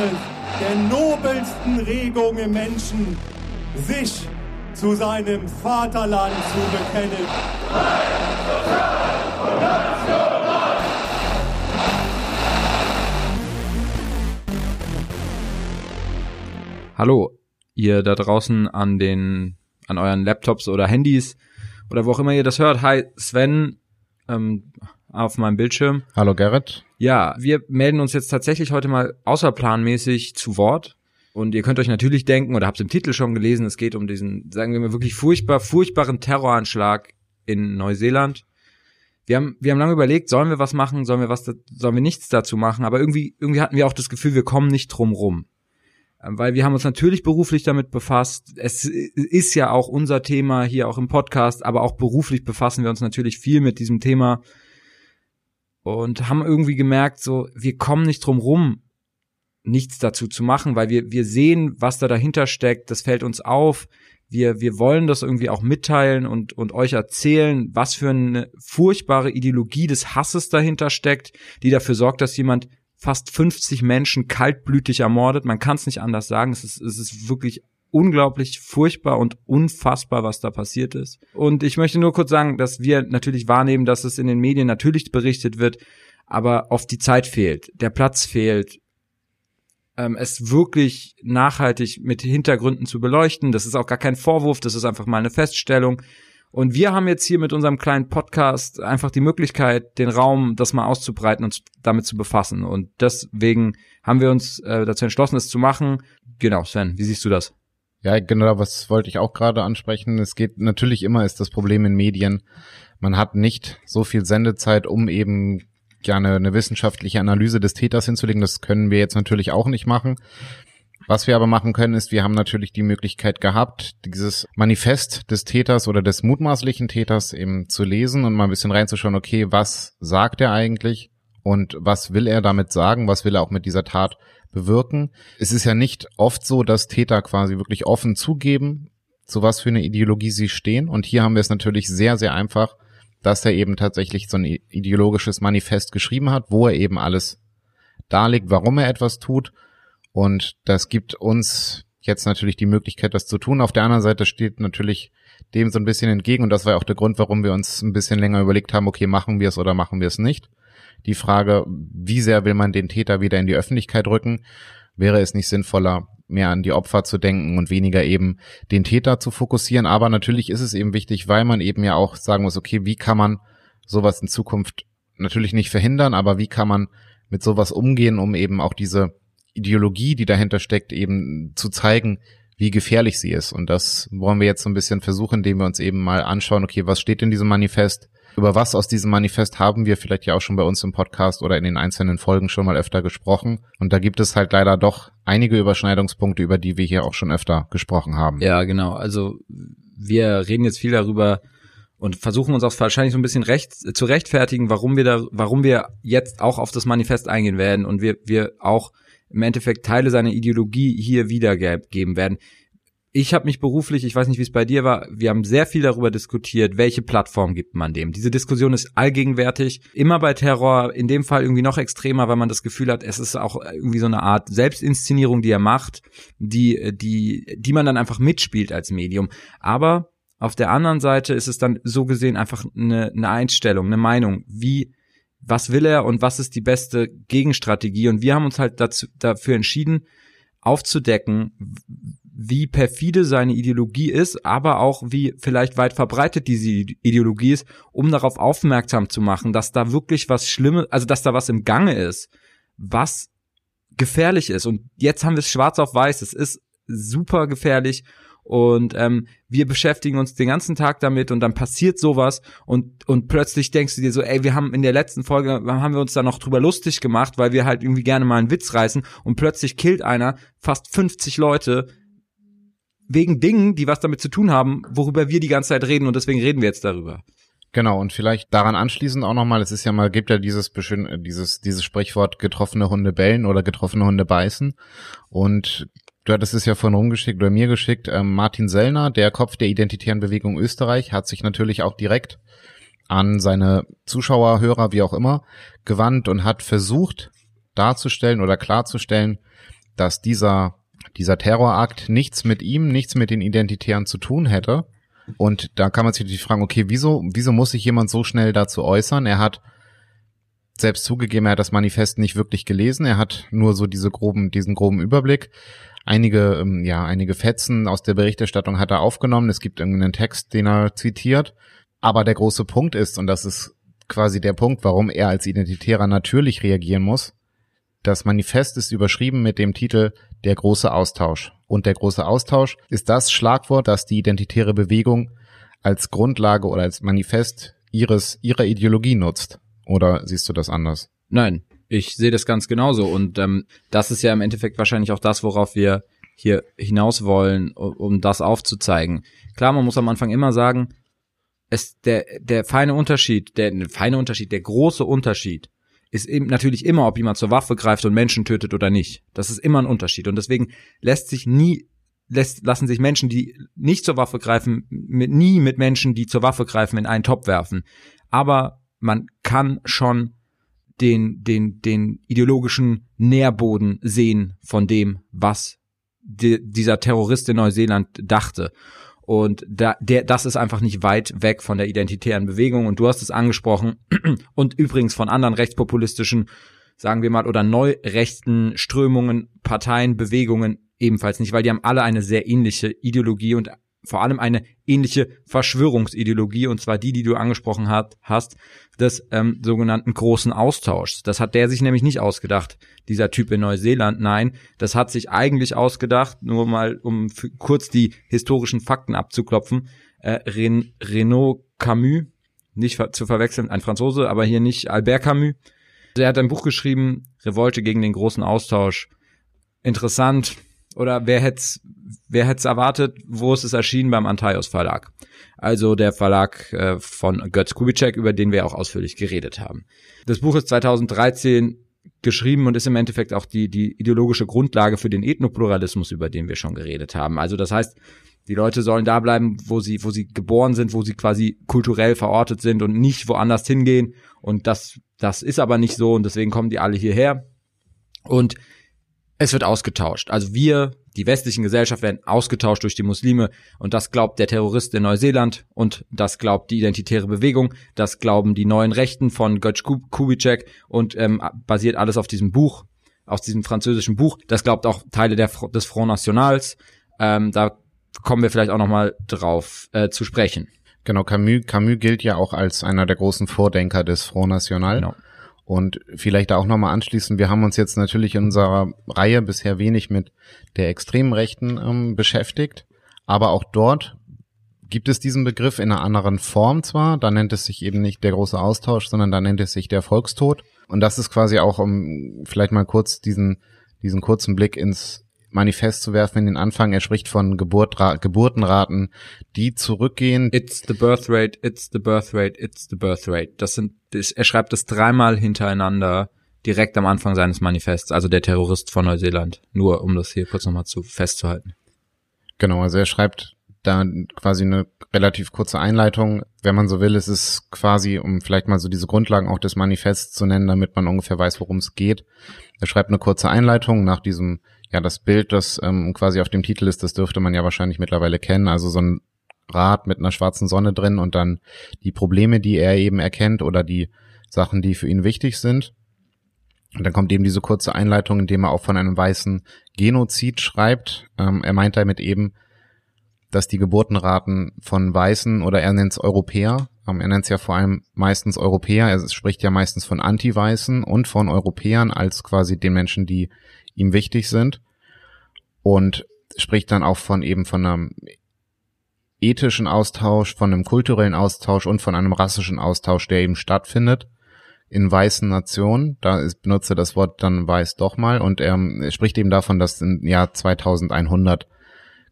eines der nobelsten Regungen im Menschen, sich zu seinem Vaterland zu bekennen. Hallo, ihr da draußen an den, an euren Laptops oder Handys oder wo auch immer ihr das hört. Hi, Sven, ähm, auf meinem Bildschirm. Hallo Gerrit. Ja, wir melden uns jetzt tatsächlich heute mal außerplanmäßig zu Wort. Und ihr könnt euch natürlich denken, oder habt es im Titel schon gelesen, es geht um diesen, sagen wir mal, wirklich furchtbar, furchtbaren Terroranschlag in Neuseeland. Wir haben, wir haben lange überlegt, sollen wir was machen, sollen wir was, sollen wir nichts dazu machen, aber irgendwie, irgendwie hatten wir auch das Gefühl, wir kommen nicht drum rum. Ähm, weil wir haben uns natürlich beruflich damit befasst. Es ist ja auch unser Thema hier auch im Podcast, aber auch beruflich befassen wir uns natürlich viel mit diesem Thema und haben irgendwie gemerkt, so, wir kommen nicht drum rum, nichts dazu zu machen, weil wir, wir sehen, was da dahinter steckt, das fällt uns auf. Wir, wir wollen das irgendwie auch mitteilen und, und euch erzählen, was für eine furchtbare Ideologie des Hasses dahinter steckt, die dafür sorgt, dass jemand fast 50 Menschen kaltblütig ermordet. Man kann es nicht anders sagen. Es ist, es ist wirklich unglaublich furchtbar und unfassbar, was da passiert ist. Und ich möchte nur kurz sagen, dass wir natürlich wahrnehmen, dass es in den Medien natürlich berichtet wird, aber oft die Zeit fehlt, der Platz fehlt, ähm, es wirklich nachhaltig mit Hintergründen zu beleuchten. Das ist auch gar kein Vorwurf, das ist einfach mal eine Feststellung. Und wir haben jetzt hier mit unserem kleinen Podcast einfach die Möglichkeit, den Raum, das mal auszubreiten und damit zu befassen. Und deswegen haben wir uns äh, dazu entschlossen, es zu machen. Genau, Sven, wie siehst du das? Ja, genau, was wollte ich auch gerade ansprechen. Es geht natürlich immer ist das Problem in Medien. Man hat nicht so viel Sendezeit, um eben gerne eine wissenschaftliche Analyse des Täters hinzulegen. Das können wir jetzt natürlich auch nicht machen. Was wir aber machen können, ist, wir haben natürlich die Möglichkeit gehabt, dieses Manifest des Täters oder des mutmaßlichen Täters eben zu lesen und mal ein bisschen reinzuschauen, okay, was sagt er eigentlich und was will er damit sagen, was will er auch mit dieser Tat bewirken. Es ist ja nicht oft so, dass Täter quasi wirklich offen zugeben, zu was für eine Ideologie sie stehen. Und hier haben wir es natürlich sehr, sehr einfach, dass er eben tatsächlich so ein ideologisches Manifest geschrieben hat, wo er eben alles darlegt, warum er etwas tut. Und das gibt uns jetzt natürlich die Möglichkeit, das zu tun. Auf der anderen Seite steht natürlich dem so ein bisschen entgegen. Und das war auch der Grund, warum wir uns ein bisschen länger überlegt haben, okay, machen wir es oder machen wir es nicht die Frage, wie sehr will man den Täter wieder in die Öffentlichkeit rücken? Wäre es nicht sinnvoller, mehr an die Opfer zu denken und weniger eben den Täter zu fokussieren? Aber natürlich ist es eben wichtig, weil man eben ja auch sagen muss, okay, wie kann man sowas in Zukunft natürlich nicht verhindern, aber wie kann man mit sowas umgehen, um eben auch diese Ideologie, die dahinter steckt, eben zu zeigen, wie gefährlich sie ist. Und das wollen wir jetzt so ein bisschen versuchen, indem wir uns eben mal anschauen, okay, was steht in diesem Manifest? Über was aus diesem Manifest haben wir vielleicht ja auch schon bei uns im Podcast oder in den einzelnen Folgen schon mal öfter gesprochen. Und da gibt es halt leider doch einige Überschneidungspunkte, über die wir hier auch schon öfter gesprochen haben. Ja, genau. Also wir reden jetzt viel darüber und versuchen uns auch wahrscheinlich so ein bisschen recht zu rechtfertigen, warum wir da, warum wir jetzt auch auf das Manifest eingehen werden und wir, wir auch im Endeffekt Teile seiner Ideologie hier wiedergeben werden ich habe mich beruflich, ich weiß nicht, wie es bei dir war, wir haben sehr viel darüber diskutiert, welche Plattform gibt man dem. Diese Diskussion ist allgegenwärtig, immer bei Terror, in dem Fall irgendwie noch extremer, weil man das Gefühl hat, es ist auch irgendwie so eine Art Selbstinszenierung, die er macht, die, die, die man dann einfach mitspielt als Medium. Aber auf der anderen Seite ist es dann so gesehen einfach eine, eine Einstellung, eine Meinung, wie was will er und was ist die beste Gegenstrategie. Und wir haben uns halt dazu, dafür entschieden, aufzudecken, wie perfide seine Ideologie ist, aber auch wie vielleicht weit verbreitet diese Ideologie ist, um darauf aufmerksam zu machen, dass da wirklich was Schlimmes, also dass da was im Gange ist, was gefährlich ist. Und jetzt haben wir es schwarz auf weiß. Es ist super gefährlich und ähm, wir beschäftigen uns den ganzen Tag damit und dann passiert sowas und und plötzlich denkst du dir so, ey, wir haben in der letzten Folge haben wir uns da noch drüber lustig gemacht, weil wir halt irgendwie gerne mal einen Witz reißen und plötzlich killt einer fast 50 Leute wegen Dingen, die was damit zu tun haben, worüber wir die ganze Zeit reden und deswegen reden wir jetzt darüber. Genau, und vielleicht daran anschließend auch nochmal, es ist ja mal, gibt ja dieses, dieses, dieses Sprichwort getroffene Hunde bellen oder getroffene Hunde beißen. Und du hattest es ja vorhin rumgeschickt oder mir geschickt, ähm, Martin Sellner, der Kopf der Identitären Bewegung Österreich, hat sich natürlich auch direkt an seine Zuschauer, Hörer, wie auch immer, gewandt und hat versucht darzustellen oder klarzustellen, dass dieser, dieser Terrorakt nichts mit ihm, nichts mit den Identitären zu tun hätte. Und da kann man sich natürlich fragen, okay, wieso, wieso muss sich jemand so schnell dazu äußern? Er hat selbst zugegeben, er hat das Manifest nicht wirklich gelesen. Er hat nur so diese groben, diesen groben Überblick. Einige, ähm, ja, einige Fetzen aus der Berichterstattung hat er aufgenommen. Es gibt irgendeinen Text, den er zitiert. Aber der große Punkt ist, und das ist quasi der Punkt, warum er als Identitärer natürlich reagieren muss. Das Manifest ist überschrieben mit dem Titel Der große Austausch. Und der große Austausch ist das Schlagwort, das die identitäre Bewegung als Grundlage oder als Manifest ihres, ihrer Ideologie nutzt. Oder siehst du das anders? Nein, ich sehe das ganz genauso. Und ähm, das ist ja im Endeffekt wahrscheinlich auch das, worauf wir hier hinaus wollen, um das aufzuzeigen. Klar, man muss am Anfang immer sagen, es der der feine Unterschied, der, der feine Unterschied, der große Unterschied ist eben natürlich immer, ob jemand zur Waffe greift und Menschen tötet oder nicht. Das ist immer ein Unterschied und deswegen lässt sich nie lässt, lassen sich Menschen, die nicht zur Waffe greifen, mit, nie mit Menschen, die zur Waffe greifen, in einen Topf werfen. Aber man kann schon den, den, den ideologischen Nährboden sehen von dem, was die, dieser Terrorist in Neuseeland dachte. Und da, der, das ist einfach nicht weit weg von der identitären Bewegung. Und du hast es angesprochen. Und übrigens von anderen rechtspopulistischen, sagen wir mal, oder neurechten Strömungen, Parteien, Bewegungen ebenfalls nicht, weil die haben alle eine sehr ähnliche Ideologie und vor allem eine ähnliche Verschwörungsideologie, und zwar die, die du angesprochen hat, hast, des ähm, sogenannten großen Austauschs. Das hat der sich nämlich nicht ausgedacht, dieser Typ in Neuseeland. Nein, das hat sich eigentlich ausgedacht, nur mal, um kurz die historischen Fakten abzuklopfen. Äh, Ren Renaud Camus, nicht ver zu verwechseln, ein Franzose, aber hier nicht Albert Camus. Der hat ein Buch geschrieben, Revolte gegen den großen Austausch. Interessant, oder wer hätte wer hätte erwartet, wo ist es erschienen beim Antaios Verlag? Also der Verlag äh, von Götz Kubitschek, über den wir auch ausführlich geredet haben. Das Buch ist 2013 geschrieben und ist im Endeffekt auch die, die ideologische Grundlage für den Ethnopluralismus, über den wir schon geredet haben. Also das heißt, die Leute sollen da bleiben, wo sie, wo sie geboren sind, wo sie quasi kulturell verortet sind und nicht woanders hingehen. Und das, das ist aber nicht so und deswegen kommen die alle hierher. Und es wird ausgetauscht. Also wir, die westlichen Gesellschaft, werden ausgetauscht durch die Muslime und das glaubt der Terrorist in Neuseeland und das glaubt die identitäre Bewegung, das glauben die neuen Rechten von Götz Kubitschek und ähm, basiert alles auf diesem Buch, aus diesem französischen Buch. Das glaubt auch Teile der, des Front Nationals. Ähm, da kommen wir vielleicht auch nochmal drauf äh, zu sprechen. Genau, Camus, Camus gilt ja auch als einer der großen Vordenker des Front National. Genau. Und vielleicht da auch nochmal anschließen, wir haben uns jetzt natürlich in unserer Reihe bisher wenig mit der extremen Rechten ähm, beschäftigt, aber auch dort gibt es diesen Begriff in einer anderen Form zwar, da nennt es sich eben nicht der große Austausch, sondern da nennt es sich der Volkstod. Und das ist quasi auch, um vielleicht mal kurz diesen, diesen kurzen Blick ins Manifest zu werfen in den Anfang. Er spricht von Geburtra Geburtenraten, die zurückgehen. It's the birth rate, it's the birth rate, it's the birth rate. Das sind, das, er schreibt das dreimal hintereinander direkt am Anfang seines Manifests, also der Terrorist von Neuseeland. Nur um das hier kurz nochmal zu festzuhalten. Genau, also er schreibt da quasi eine relativ kurze Einleitung. Wenn man so will, ist es quasi, um vielleicht mal so diese Grundlagen auch des Manifests zu nennen, damit man ungefähr weiß, worum es geht. Er schreibt eine kurze Einleitung nach diesem ja, das Bild, das ähm, quasi auf dem Titel ist, das dürfte man ja wahrscheinlich mittlerweile kennen. Also so ein Rad mit einer schwarzen Sonne drin und dann die Probleme, die er eben erkennt oder die Sachen, die für ihn wichtig sind. Und dann kommt eben diese kurze Einleitung, in dem er auch von einem weißen Genozid schreibt. Ähm, er meint damit eben, dass die Geburtenraten von Weißen oder er nennt es Europäer, ähm, er nennt es ja vor allem meistens Europäer, er spricht ja meistens von Anti-Weißen und von Europäern als quasi den Menschen, die ihm wichtig sind und spricht dann auch von eben von einem ethischen Austausch, von einem kulturellen Austausch und von einem rassischen Austausch, der eben stattfindet in weißen Nationen. Da ist, benutzt er das Wort dann weiß doch mal und er, spricht eben davon, dass im Jahr 2100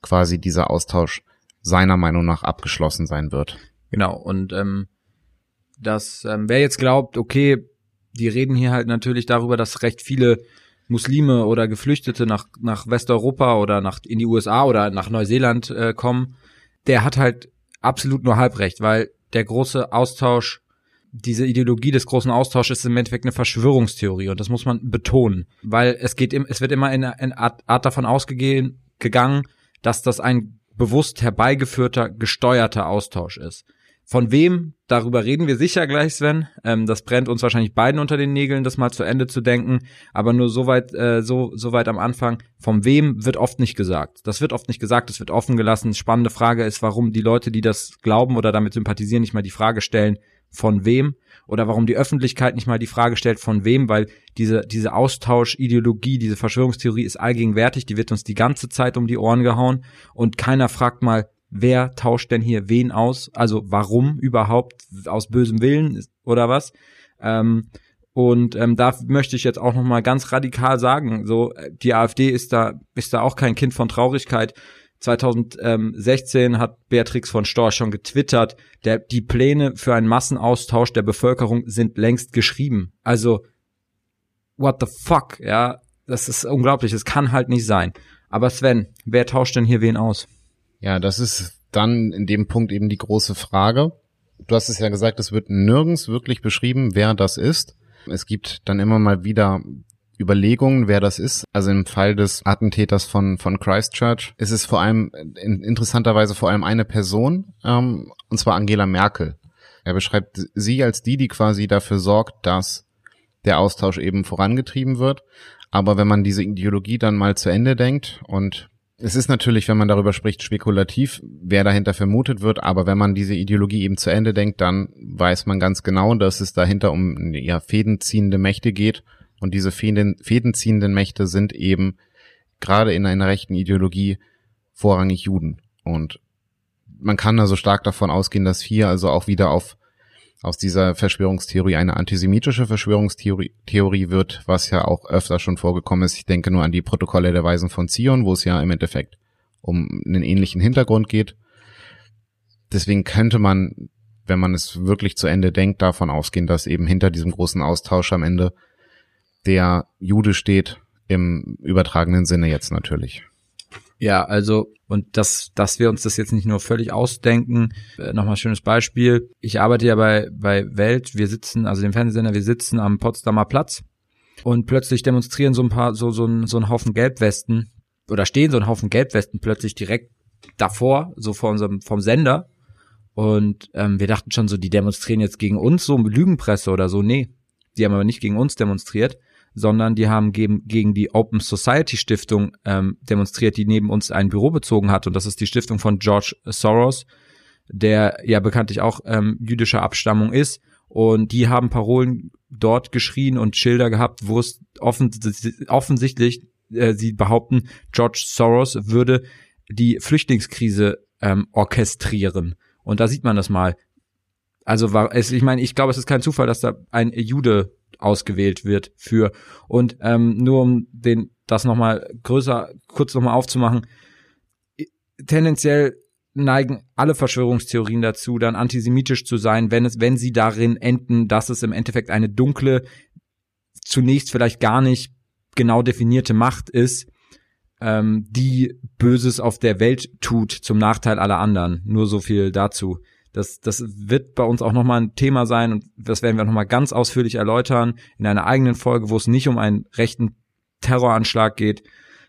quasi dieser Austausch seiner Meinung nach abgeschlossen sein wird. Genau und ähm, dass ähm, wer jetzt glaubt, okay, die reden hier halt natürlich darüber, dass recht viele Muslime oder Geflüchtete nach, nach Westeuropa oder nach, in die USA oder nach Neuseeland äh, kommen, der hat halt absolut nur halb recht, weil der große Austausch, diese Ideologie des großen Austausches ist im Endeffekt eine Verschwörungstheorie und das muss man betonen, weil es geht, im, es wird immer in eine Art, Art davon ausgegangen, dass das ein bewusst herbeigeführter, gesteuerter Austausch ist. Von wem? Darüber reden wir sicher gleich, Sven. Ähm, das brennt uns wahrscheinlich beiden unter den Nägeln, das mal zu Ende zu denken. Aber nur so weit, äh, so, so weit am Anfang. Von wem wird oft nicht gesagt. Das wird oft nicht gesagt, das wird offen gelassen. Spannende Frage ist, warum die Leute, die das glauben oder damit sympathisieren, nicht mal die Frage stellen, von wem? Oder warum die Öffentlichkeit nicht mal die Frage stellt, von wem? Weil diese, diese Austausch-Ideologie, diese Verschwörungstheorie ist allgegenwärtig, die wird uns die ganze Zeit um die Ohren gehauen und keiner fragt mal, wer tauscht denn hier wen aus? Also warum überhaupt? Aus bösem Willen oder was? Ähm, und ähm, da möchte ich jetzt auch noch mal ganz radikal sagen, so die AfD ist da ist da auch kein Kind von Traurigkeit. 2016 hat Beatrix von Storch schon getwittert, der, die Pläne für einen Massenaustausch der Bevölkerung sind längst geschrieben. Also, what the fuck, ja, das ist unglaublich, das kann halt nicht sein. Aber Sven, wer tauscht denn hier wen aus? Ja, das ist dann in dem Punkt eben die große Frage. Du hast es ja gesagt, es wird nirgends wirklich beschrieben, wer das ist. Es gibt dann immer mal wieder Überlegungen, wer das ist. Also im Fall des Attentäters von, von Christchurch ist es vor allem in, interessanterweise vor allem eine Person, ähm, und zwar Angela Merkel. Er beschreibt sie als die, die quasi dafür sorgt, dass der Austausch eben vorangetrieben wird. Aber wenn man diese Ideologie dann mal zu Ende denkt und es ist natürlich, wenn man darüber spricht, spekulativ, wer dahinter vermutet wird, aber wenn man diese Ideologie eben zu Ende denkt, dann weiß man ganz genau, dass es dahinter um ja, fädenziehende Mächte geht und diese Fäden, fädenziehenden Mächte sind eben gerade in einer rechten Ideologie vorrangig Juden. Und man kann also stark davon ausgehen, dass hier also auch wieder auf aus dieser Verschwörungstheorie eine antisemitische Verschwörungstheorie Theorie wird, was ja auch öfter schon vorgekommen ist. Ich denke nur an die Protokolle der Weisen von Zion, wo es ja im Endeffekt um einen ähnlichen Hintergrund geht. Deswegen könnte man, wenn man es wirklich zu Ende denkt, davon ausgehen, dass eben hinter diesem großen Austausch am Ende der Jude steht, im übertragenen Sinne jetzt natürlich. Ja, also und dass, dass wir uns das jetzt nicht nur völlig ausdenken. Äh, Nochmal schönes Beispiel. Ich arbeite ja bei, bei Welt. Wir sitzen, also dem Fernsehsender, wir sitzen am Potsdamer Platz und plötzlich demonstrieren so ein paar, so, so ein, so ein Haufen Gelbwesten oder stehen so ein Haufen Gelbwesten plötzlich direkt davor, so vor unserem, vom Sender. Und ähm, wir dachten schon so, die demonstrieren jetzt gegen uns, so Lügenpresse oder so. Nee, die haben aber nicht gegen uns demonstriert, sondern die haben gegen, gegen die Open Society Stiftung ähm, demonstriert, die neben uns ein Büro bezogen hat. Und das ist die Stiftung von George Soros, der ja bekanntlich auch ähm, jüdischer Abstammung ist. Und die haben Parolen dort geschrien und Schilder gehabt, wo es offen, offensichtlich, äh, sie behaupten, George Soros würde die Flüchtlingskrise ähm, orchestrieren. Und da sieht man das mal. Also war es, ich meine, ich glaube, es ist kein Zufall, dass da ein Jude ausgewählt wird für. Und ähm, nur um den das nochmal größer, kurz nochmal aufzumachen, tendenziell neigen alle Verschwörungstheorien dazu, dann antisemitisch zu sein, wenn es, wenn sie darin enden, dass es im Endeffekt eine dunkle, zunächst vielleicht gar nicht genau definierte Macht ist, ähm, die Böses auf der Welt tut zum Nachteil aller anderen. Nur so viel dazu. Das, das wird bei uns auch nochmal ein Thema sein und das werden wir nochmal ganz ausführlich erläutern in einer eigenen Folge, wo es nicht um einen rechten Terroranschlag geht,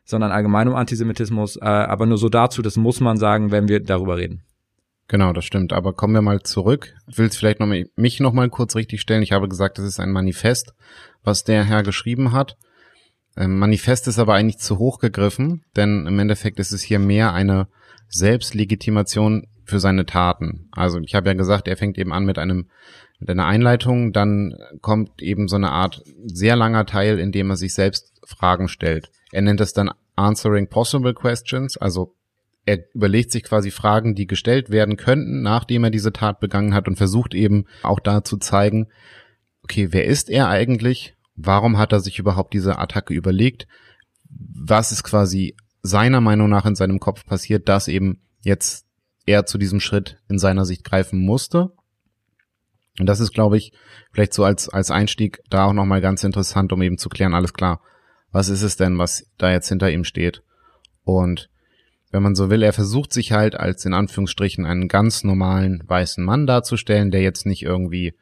sondern allgemein um Antisemitismus. Äh, aber nur so dazu, das muss man sagen, wenn wir darüber reden. Genau, das stimmt. Aber kommen wir mal zurück. Ich will es vielleicht noch mal, mich noch mal kurz richtig stellen. Ich habe gesagt, das ist ein Manifest, was der Herr geschrieben hat. Ähm, Manifest ist aber eigentlich zu hoch gegriffen, denn im Endeffekt ist es hier mehr eine Selbstlegitimation für seine Taten. Also ich habe ja gesagt, er fängt eben an mit einem mit einer Einleitung, dann kommt eben so eine Art sehr langer Teil, in dem er sich selbst Fragen stellt. Er nennt es dann Answering Possible Questions, also er überlegt sich quasi Fragen, die gestellt werden könnten, nachdem er diese Tat begangen hat und versucht eben auch da zu zeigen, okay, wer ist er eigentlich? Warum hat er sich überhaupt diese Attacke überlegt? Was ist quasi seiner Meinung nach in seinem Kopf passiert, dass eben jetzt er zu diesem Schritt in seiner Sicht greifen musste. Und das ist, glaube ich, vielleicht so als, als Einstieg da auch nochmal ganz interessant, um eben zu klären, alles klar, was ist es denn, was da jetzt hinter ihm steht? Und wenn man so will, er versucht sich halt als in Anführungsstrichen einen ganz normalen weißen Mann darzustellen, der jetzt nicht irgendwie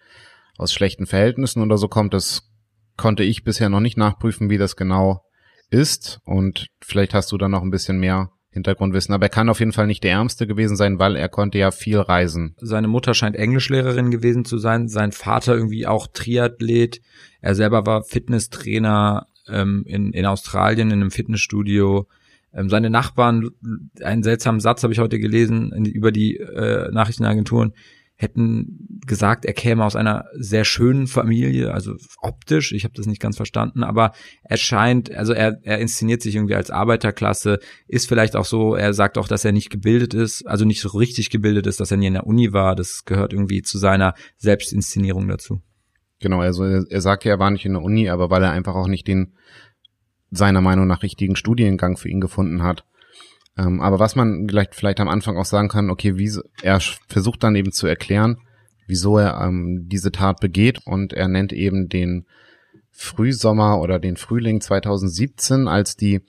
aus schlechten Verhältnissen oder so kommt. Das konnte ich bisher noch nicht nachprüfen, wie das genau ist. Und vielleicht hast du da noch ein bisschen mehr Hintergrundwissen. Aber er kann auf jeden Fall nicht der Ärmste gewesen sein, weil er konnte ja viel reisen. Seine Mutter scheint Englischlehrerin gewesen zu sein. Sein Vater irgendwie auch Triathlet. Er selber war Fitnesstrainer ähm, in, in Australien in einem Fitnessstudio. Ähm, seine Nachbarn, einen seltsamen Satz habe ich heute gelesen in, über die äh, Nachrichtenagenturen hätten gesagt, er käme aus einer sehr schönen Familie, also optisch, ich habe das nicht ganz verstanden, aber er scheint, also er, er inszeniert sich irgendwie als Arbeiterklasse, ist vielleicht auch so, er sagt auch, dass er nicht gebildet ist, also nicht so richtig gebildet ist, dass er nie in der Uni war, das gehört irgendwie zu seiner Selbstinszenierung dazu. Genau, also er, er sagt ja, er war nicht in der Uni, aber weil er einfach auch nicht den seiner Meinung nach richtigen Studiengang für ihn gefunden hat. Ähm, aber was man vielleicht, vielleicht am Anfang auch sagen kann, okay, wie, er versucht dann eben zu erklären, wieso er ähm, diese Tat begeht und er nennt eben den Frühsommer oder den Frühling 2017 als die,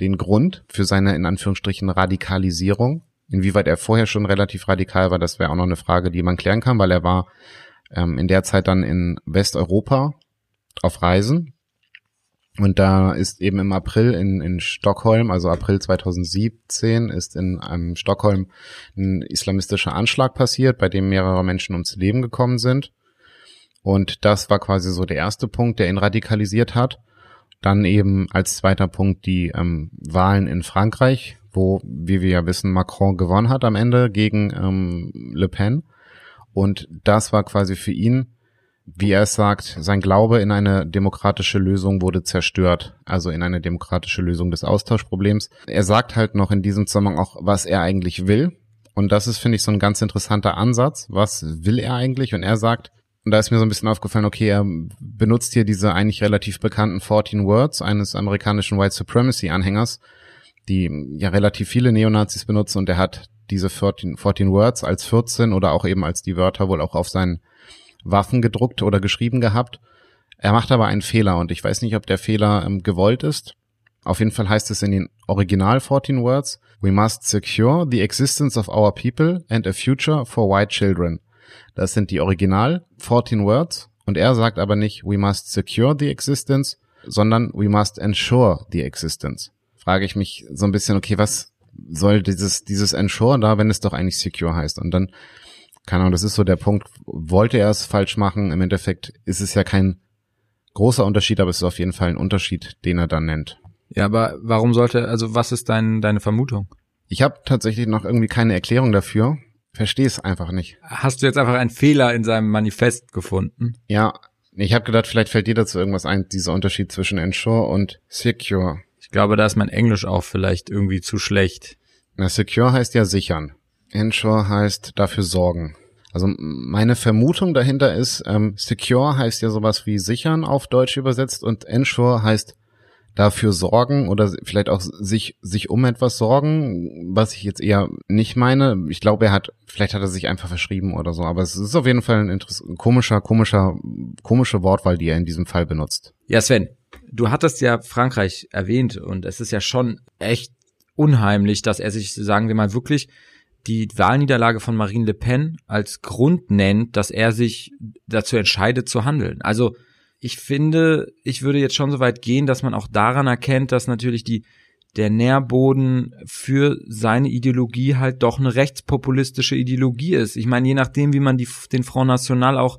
den Grund für seine in Anführungsstrichen Radikalisierung. Inwieweit er vorher schon relativ radikal war, das wäre auch noch eine Frage, die man klären kann, weil er war ähm, in der Zeit dann in Westeuropa auf Reisen und da ist eben im April in, in Stockholm, also April 2017, ist in einem Stockholm ein islamistischer Anschlag passiert, bei dem mehrere Menschen ums Leben gekommen sind. Und das war quasi so der erste Punkt, der ihn radikalisiert hat. Dann eben als zweiter Punkt die ähm, Wahlen in Frankreich, wo, wie wir ja wissen, Macron gewonnen hat am Ende gegen ähm, Le Pen. Und das war quasi für ihn wie er es sagt, sein Glaube in eine demokratische Lösung wurde zerstört, also in eine demokratische Lösung des Austauschproblems. Er sagt halt noch in diesem Zusammenhang auch, was er eigentlich will. Und das ist, finde ich, so ein ganz interessanter Ansatz. Was will er eigentlich? Und er sagt, und da ist mir so ein bisschen aufgefallen, okay, er benutzt hier diese eigentlich relativ bekannten 14 Words eines amerikanischen White Supremacy Anhängers, die ja relativ viele Neonazis benutzen und er hat diese 14, 14 Words als 14 oder auch eben als die Wörter wohl auch auf seinen Waffen gedruckt oder geschrieben gehabt. Er macht aber einen Fehler und ich weiß nicht, ob der Fehler ähm, gewollt ist. Auf jeden Fall heißt es in den Original 14 Words, We must secure the existence of our people and a future for white children. Das sind die Original 14 Words und er sagt aber nicht, We must secure the existence, sondern We must ensure the existence. Frage ich mich so ein bisschen, okay, was soll dieses, dieses Ensure da, wenn es doch eigentlich secure heißt? Und dann keine Ahnung, das ist so der Punkt, wollte er es falsch machen? Im Endeffekt ist es ja kein großer Unterschied, aber es ist auf jeden Fall ein Unterschied, den er dann nennt. Ja, aber warum sollte, also was ist dein, deine Vermutung? Ich habe tatsächlich noch irgendwie keine Erklärung dafür. Verstehe es einfach nicht. Hast du jetzt einfach einen Fehler in seinem Manifest gefunden? Ja, ich habe gedacht, vielleicht fällt dir dazu irgendwas ein, dieser Unterschied zwischen Ensure und Secure. Ich glaube, da ist mein Englisch auch vielleicht irgendwie zu schlecht. Na, Secure heißt ja sichern. Ensure heißt dafür sorgen. Also meine Vermutung dahinter ist, ähm, secure heißt ja sowas wie sichern auf Deutsch übersetzt und ensure heißt dafür sorgen oder vielleicht auch sich sich um etwas sorgen, was ich jetzt eher nicht meine. Ich glaube, er hat vielleicht hat er sich einfach verschrieben oder so, aber es ist auf jeden Fall ein, ein komischer komischer komische Wortwahl, die er in diesem Fall benutzt. Ja, Sven, du hattest ja Frankreich erwähnt und es ist ja schon echt unheimlich, dass er sich sagen wir mal wirklich die Wahlniederlage von Marine Le Pen als Grund nennt, dass er sich dazu entscheidet zu handeln. Also ich finde, ich würde jetzt schon so weit gehen, dass man auch daran erkennt, dass natürlich die der Nährboden für seine Ideologie halt doch eine rechtspopulistische Ideologie ist. Ich meine, je nachdem, wie man die, den Front National auch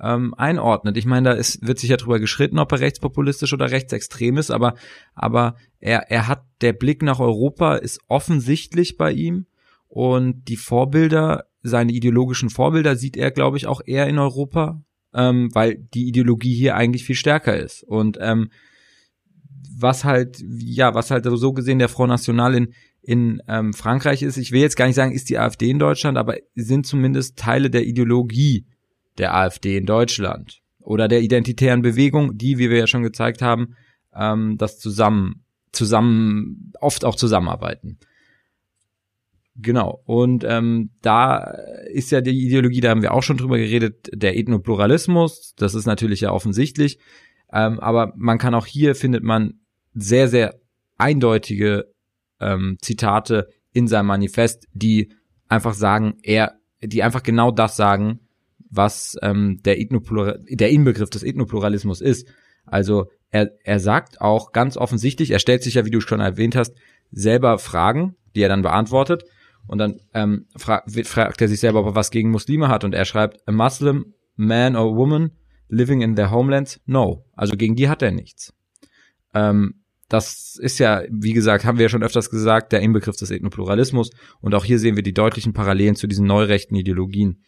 ähm, einordnet. Ich meine, da ist, wird sich ja drüber geschritten, ob er rechtspopulistisch oder rechtsextrem ist, aber, aber er, er hat, der Blick nach Europa ist offensichtlich bei ihm und die Vorbilder, seine ideologischen Vorbilder sieht er, glaube ich, auch eher in Europa, ähm, weil die Ideologie hier eigentlich viel stärker ist. Und ähm, was halt, ja, was halt so gesehen der Front National in, in ähm, Frankreich ist, ich will jetzt gar nicht sagen, ist die AfD in Deutschland, aber sind zumindest Teile der Ideologie der AfD in Deutschland oder der identitären Bewegung, die, wie wir ja schon gezeigt haben, ähm, das zusammen, zusammen, oft auch zusammenarbeiten. Genau. Und ähm, da ist ja die Ideologie, da haben wir auch schon drüber geredet, der Ethnopluralismus. Das ist natürlich ja offensichtlich. Ähm, aber man kann auch hier findet man sehr, sehr eindeutige ähm, Zitate in seinem Manifest, die einfach sagen, er, die einfach genau das sagen, was ähm, der, Ethnoplural der Inbegriff des Ethnopluralismus ist. Also er, er sagt auch ganz offensichtlich, er stellt sich ja, wie du schon erwähnt hast, selber Fragen, die er dann beantwortet. Und dann ähm, fra fragt er sich selber, ob er was gegen Muslime hat. Und er schreibt, a Muslim man or woman living in their homelands? No. Also gegen die hat er nichts. Ähm, das ist ja, wie gesagt, haben wir ja schon öfters gesagt, der Inbegriff des Ethnopluralismus. Und auch hier sehen wir die deutlichen Parallelen zu diesen neurechten Ideologien.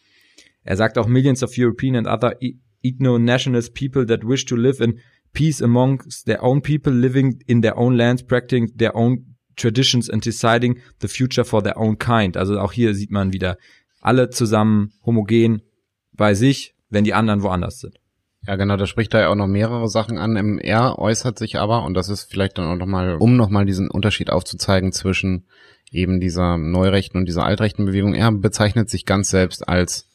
Er sagt auch millions of European and other e-, ethno-nationalist people that wish to live in peace amongst their own people living in their own lands, practicing their own traditions and deciding the future for their own kind. Also auch hier sieht man wieder alle zusammen homogen bei sich, wenn die anderen woanders sind. Ja, genau, da spricht er ja auch noch mehrere Sachen an. Er äußert sich aber, und das ist vielleicht dann auch nochmal, um nochmal diesen Unterschied aufzuzeigen zwischen eben dieser neurechten und dieser altrechten Bewegung. Er bezeichnet sich ganz selbst als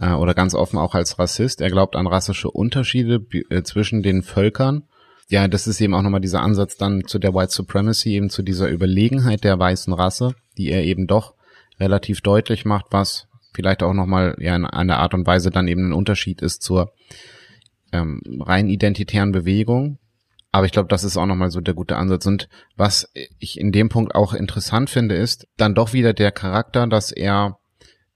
äh, oder ganz offen auch als Rassist. Er glaubt an rassische Unterschiede äh, zwischen den Völkern. Ja, das ist eben auch nochmal dieser Ansatz dann zu der White Supremacy, eben zu dieser Überlegenheit der weißen Rasse, die er eben doch relativ deutlich macht, was vielleicht auch nochmal ja in einer Art und Weise dann eben ein Unterschied ist zur ähm, rein identitären Bewegung. Aber ich glaube, das ist auch nochmal so der gute Ansatz. Und was ich in dem Punkt auch interessant finde, ist dann doch wieder der Charakter, dass er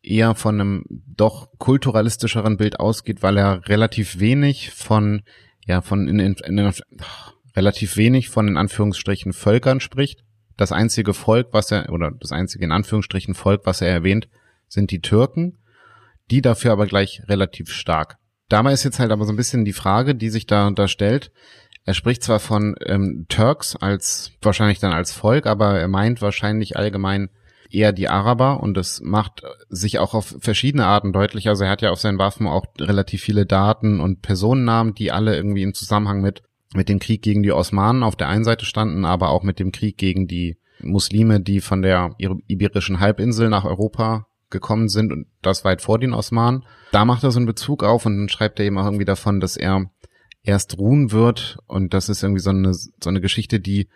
eher von einem doch kulturalistischeren Bild ausgeht, weil er relativ wenig von, ja, von in, in, in, relativ wenig von in Anführungsstrichen Völkern spricht. Das einzige Volk, was er, oder das einzige in Anführungsstrichen Volk, was er erwähnt, sind die Türken, die dafür aber gleich relativ stark. Dabei ist jetzt halt aber so ein bisschen die Frage, die sich da, da stellt. Er spricht zwar von ähm, Turks als wahrscheinlich dann als Volk, aber er meint wahrscheinlich allgemein eher die Araber und das macht sich auch auf verschiedene Arten deutlich. Also er hat ja auf seinen Waffen auch relativ viele Daten und Personennamen, die alle irgendwie im Zusammenhang mit mit dem Krieg gegen die Osmanen auf der einen Seite standen, aber auch mit dem Krieg gegen die Muslime, die von der iberischen Halbinsel nach Europa gekommen sind und das weit vor den Osmanen. Da macht er so einen Bezug auf und dann schreibt er eben auch irgendwie davon, dass er erst ruhen wird und das ist irgendwie so eine, so eine Geschichte, die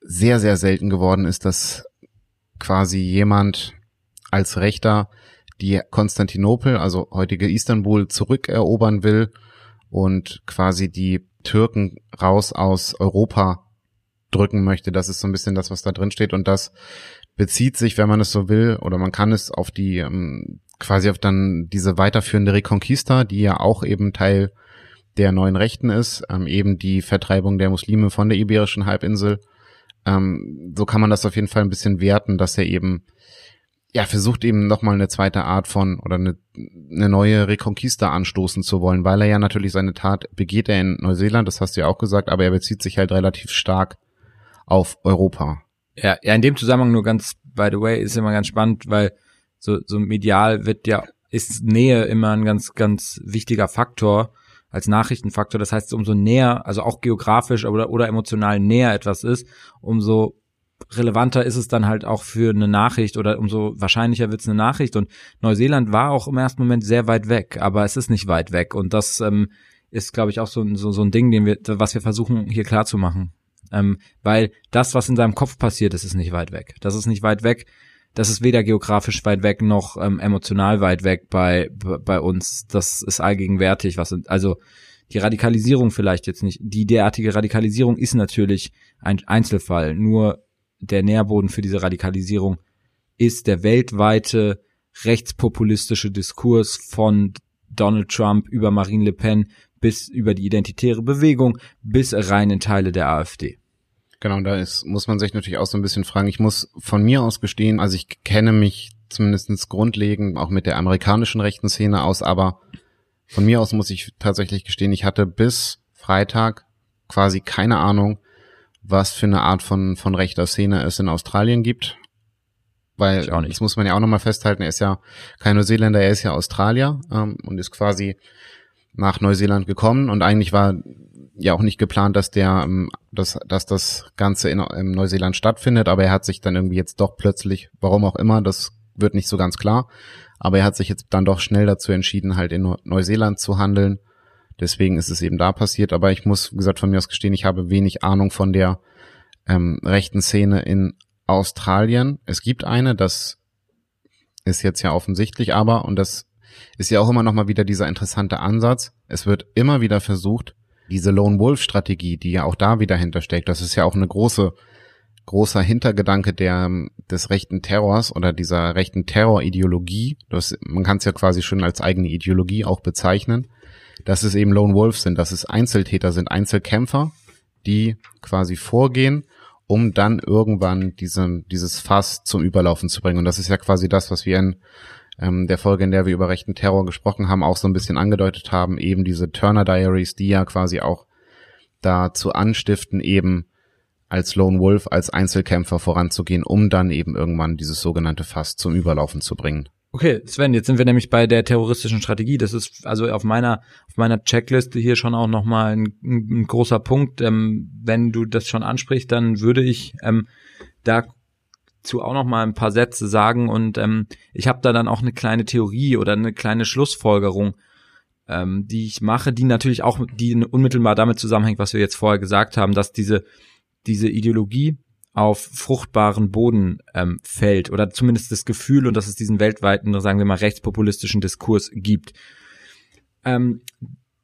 sehr, sehr selten geworden ist, dass quasi jemand als Rechter die Konstantinopel, also heutige Istanbul, zurückerobern will und quasi die Türken raus aus Europa drücken möchte. Das ist so ein bisschen das, was da drin steht. Und das bezieht sich, wenn man es so will, oder man kann es auf die, ähm, quasi auf dann diese weiterführende Reconquista, die ja auch eben Teil der neuen Rechten ist, ähm, eben die Vertreibung der Muslime von der Iberischen Halbinsel ähm, so kann man das auf jeden Fall ein bisschen werten, dass er eben ja versucht eben nochmal eine zweite Art von oder eine, eine neue Reconquista anstoßen zu wollen, weil er ja natürlich seine Tat begeht er in Neuseeland, das hast du ja auch gesagt, aber er bezieht sich halt relativ stark auf Europa. Ja, ja, in dem Zusammenhang nur ganz, by the way, ist immer ganz spannend, weil so, so medial wird ja, ist Nähe immer ein ganz, ganz wichtiger Faktor als Nachrichtenfaktor. Das heißt, umso näher, also auch geografisch oder, oder emotional näher etwas ist, umso relevanter ist es dann halt auch für eine Nachricht oder umso wahrscheinlicher wird es eine Nachricht. Und Neuseeland war auch im ersten Moment sehr weit weg, aber es ist nicht weit weg. Und das ähm, ist, glaube ich, auch so, so, so ein Ding, den wir, was wir versuchen hier klar zu machen. Ähm, weil das, was in seinem Kopf passiert, ist, ist nicht weit weg. Das ist nicht weit weg das ist weder geografisch weit weg noch ähm, emotional weit weg bei, bei uns. Das ist allgegenwärtig. Was sind, also die Radikalisierung vielleicht jetzt nicht. Die derartige Radikalisierung ist natürlich ein Einzelfall. Nur der Nährboden für diese Radikalisierung ist der weltweite rechtspopulistische Diskurs von Donald Trump über Marine Le Pen bis über die identitäre Bewegung bis rein in Teile der AfD. Genau, da ist, muss man sich natürlich auch so ein bisschen fragen. Ich muss von mir aus gestehen, also ich kenne mich zumindestens grundlegend auch mit der amerikanischen rechten Szene aus, aber von mir aus muss ich tatsächlich gestehen, ich hatte bis Freitag quasi keine Ahnung, was für eine Art von, von rechter Szene es in Australien gibt. Weil, das muss man ja auch nochmal festhalten, er ist ja kein Neuseeländer, er ist ja Australier ähm, und ist quasi nach Neuseeland gekommen und eigentlich war ja auch nicht geplant, dass der, ähm, dass, dass das Ganze in, in Neuseeland stattfindet, aber er hat sich dann irgendwie jetzt doch plötzlich, warum auch immer, das wird nicht so ganz klar, aber er hat sich jetzt dann doch schnell dazu entschieden, halt in Neuseeland zu handeln. Deswegen ist es eben da passiert. Aber ich muss, wie gesagt, von mir aus gestehen, ich habe wenig Ahnung von der ähm, rechten Szene in Australien. Es gibt eine, das ist jetzt ja offensichtlich, aber, und das ist ja auch immer noch mal wieder dieser interessante Ansatz. Es wird immer wieder versucht, diese Lone Wolf Strategie, die ja auch da wieder hintersteckt, das ist ja auch eine große großer Hintergedanke der des rechten Terrors oder dieser rechten Terrorideologie. Das, man kann es ja quasi schon als eigene Ideologie auch bezeichnen, dass es eben Lone Wolves sind, dass es Einzeltäter sind, Einzelkämpfer, die quasi vorgehen, um dann irgendwann diese, dieses Fass zum Überlaufen zu bringen. Und das ist ja quasi das, was wir in ähm, der Folge, in der wir über rechten Terror gesprochen haben, auch so ein bisschen angedeutet haben, eben diese Turner Diaries, die ja quasi auch dazu anstiften, eben als Lone Wolf, als Einzelkämpfer voranzugehen, um dann eben irgendwann dieses sogenannte Fass zum Überlaufen zu bringen. Okay, Sven, jetzt sind wir nämlich bei der terroristischen Strategie. Das ist also auf meiner auf meiner Checkliste hier schon auch nochmal ein, ein großer Punkt. Ähm, wenn du das schon ansprichst, dann würde ich ähm, da zu auch noch mal ein paar Sätze sagen und ähm, ich habe da dann auch eine kleine Theorie oder eine kleine Schlussfolgerung, ähm, die ich mache, die natürlich auch die unmittelbar damit zusammenhängt, was wir jetzt vorher gesagt haben, dass diese diese Ideologie auf fruchtbaren Boden ähm, fällt oder zumindest das Gefühl und dass es diesen weltweiten, sagen wir mal, rechtspopulistischen Diskurs gibt. Ähm,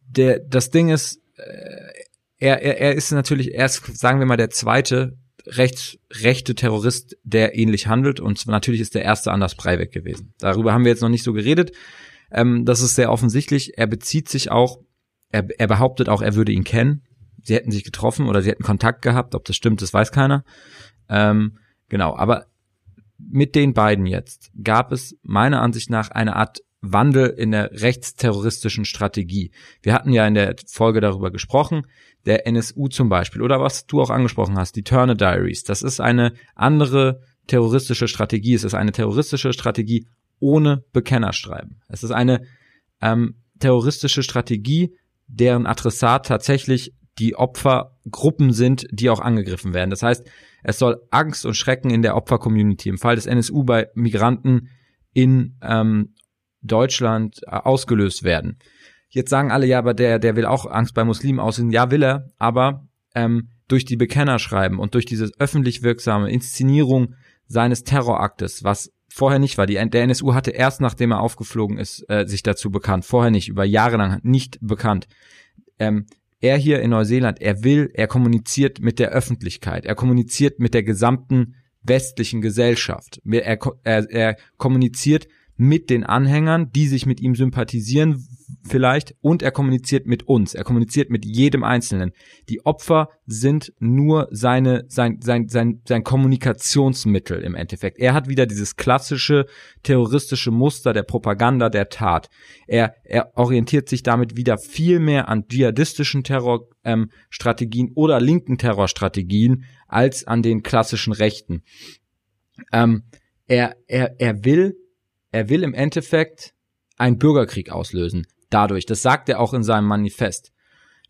der, das Ding ist, äh, er, er, er ist natürlich erst, sagen wir mal, der zweite rechts, rechte Terrorist, der ähnlich handelt. Und natürlich ist der erste Anders Breivik gewesen. Darüber haben wir jetzt noch nicht so geredet. Ähm, das ist sehr offensichtlich. Er bezieht sich auch, er, er behauptet auch, er würde ihn kennen. Sie hätten sich getroffen oder sie hätten Kontakt gehabt. Ob das stimmt, das weiß keiner. Ähm, genau, aber mit den beiden jetzt gab es meiner Ansicht nach eine Art Wandel in der rechtsterroristischen Strategie. Wir hatten ja in der Folge darüber gesprochen, der NSU zum Beispiel, oder was du auch angesprochen hast, die Turner Diaries. Das ist eine andere terroristische Strategie. Es ist eine terroristische Strategie ohne Bekennerschreiben. Es ist eine ähm, terroristische Strategie, deren Adressat tatsächlich die Opfergruppen sind, die auch angegriffen werden. Das heißt, es soll Angst und Schrecken in der Opfercommunity, im Fall des NSU bei Migranten in ähm, Deutschland äh, ausgelöst werden. Jetzt sagen alle, ja, aber der, der will auch Angst bei Muslimen auslösen. Ja, will er, aber ähm, durch die Bekennerschreiben und durch diese öffentlich wirksame Inszenierung seines Terroraktes, was vorher nicht war. Die, der NSU hatte erst nachdem er aufgeflogen ist, äh, sich dazu bekannt. Vorher nicht, über Jahre lang nicht bekannt. Ähm, er hier in Neuseeland, er will, er kommuniziert mit der Öffentlichkeit, er kommuniziert mit der gesamten westlichen Gesellschaft. Er, er, er kommuniziert mit den Anhängern, die sich mit ihm sympathisieren vielleicht, und er kommuniziert mit uns. Er kommuniziert mit jedem Einzelnen. Die Opfer sind nur seine, sein, sein, sein, sein Kommunikationsmittel im Endeffekt. Er hat wieder dieses klassische terroristische Muster der Propaganda, der Tat. Er, er orientiert sich damit wieder viel mehr an dschihadistischen Terrorstrategien ähm, oder linken Terrorstrategien als an den klassischen Rechten. Ähm, er, er, er will er will im Endeffekt einen Bürgerkrieg auslösen. Dadurch. Das sagt er auch in seinem Manifest.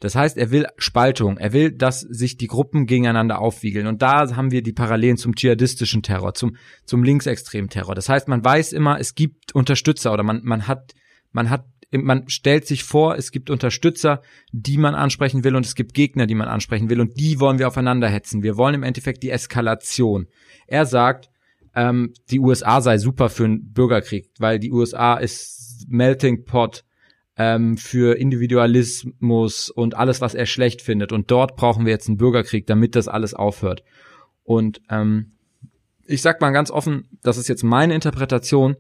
Das heißt, er will Spaltung. Er will, dass sich die Gruppen gegeneinander aufwiegeln. Und da haben wir die Parallelen zum dschihadistischen Terror, zum, zum linksextremen Terror. Das heißt, man weiß immer, es gibt Unterstützer oder man, man hat, man hat, man stellt sich vor, es gibt Unterstützer, die man ansprechen will und es gibt Gegner, die man ansprechen will und die wollen wir aufeinander hetzen. Wir wollen im Endeffekt die Eskalation. Er sagt, ähm, die USA sei super für einen Bürgerkrieg, weil die USA ist Melting Pot ähm, für Individualismus und alles, was er schlecht findet. Und dort brauchen wir jetzt einen Bürgerkrieg, damit das alles aufhört. Und ähm, ich sag mal ganz offen, das ist jetzt meine Interpretation,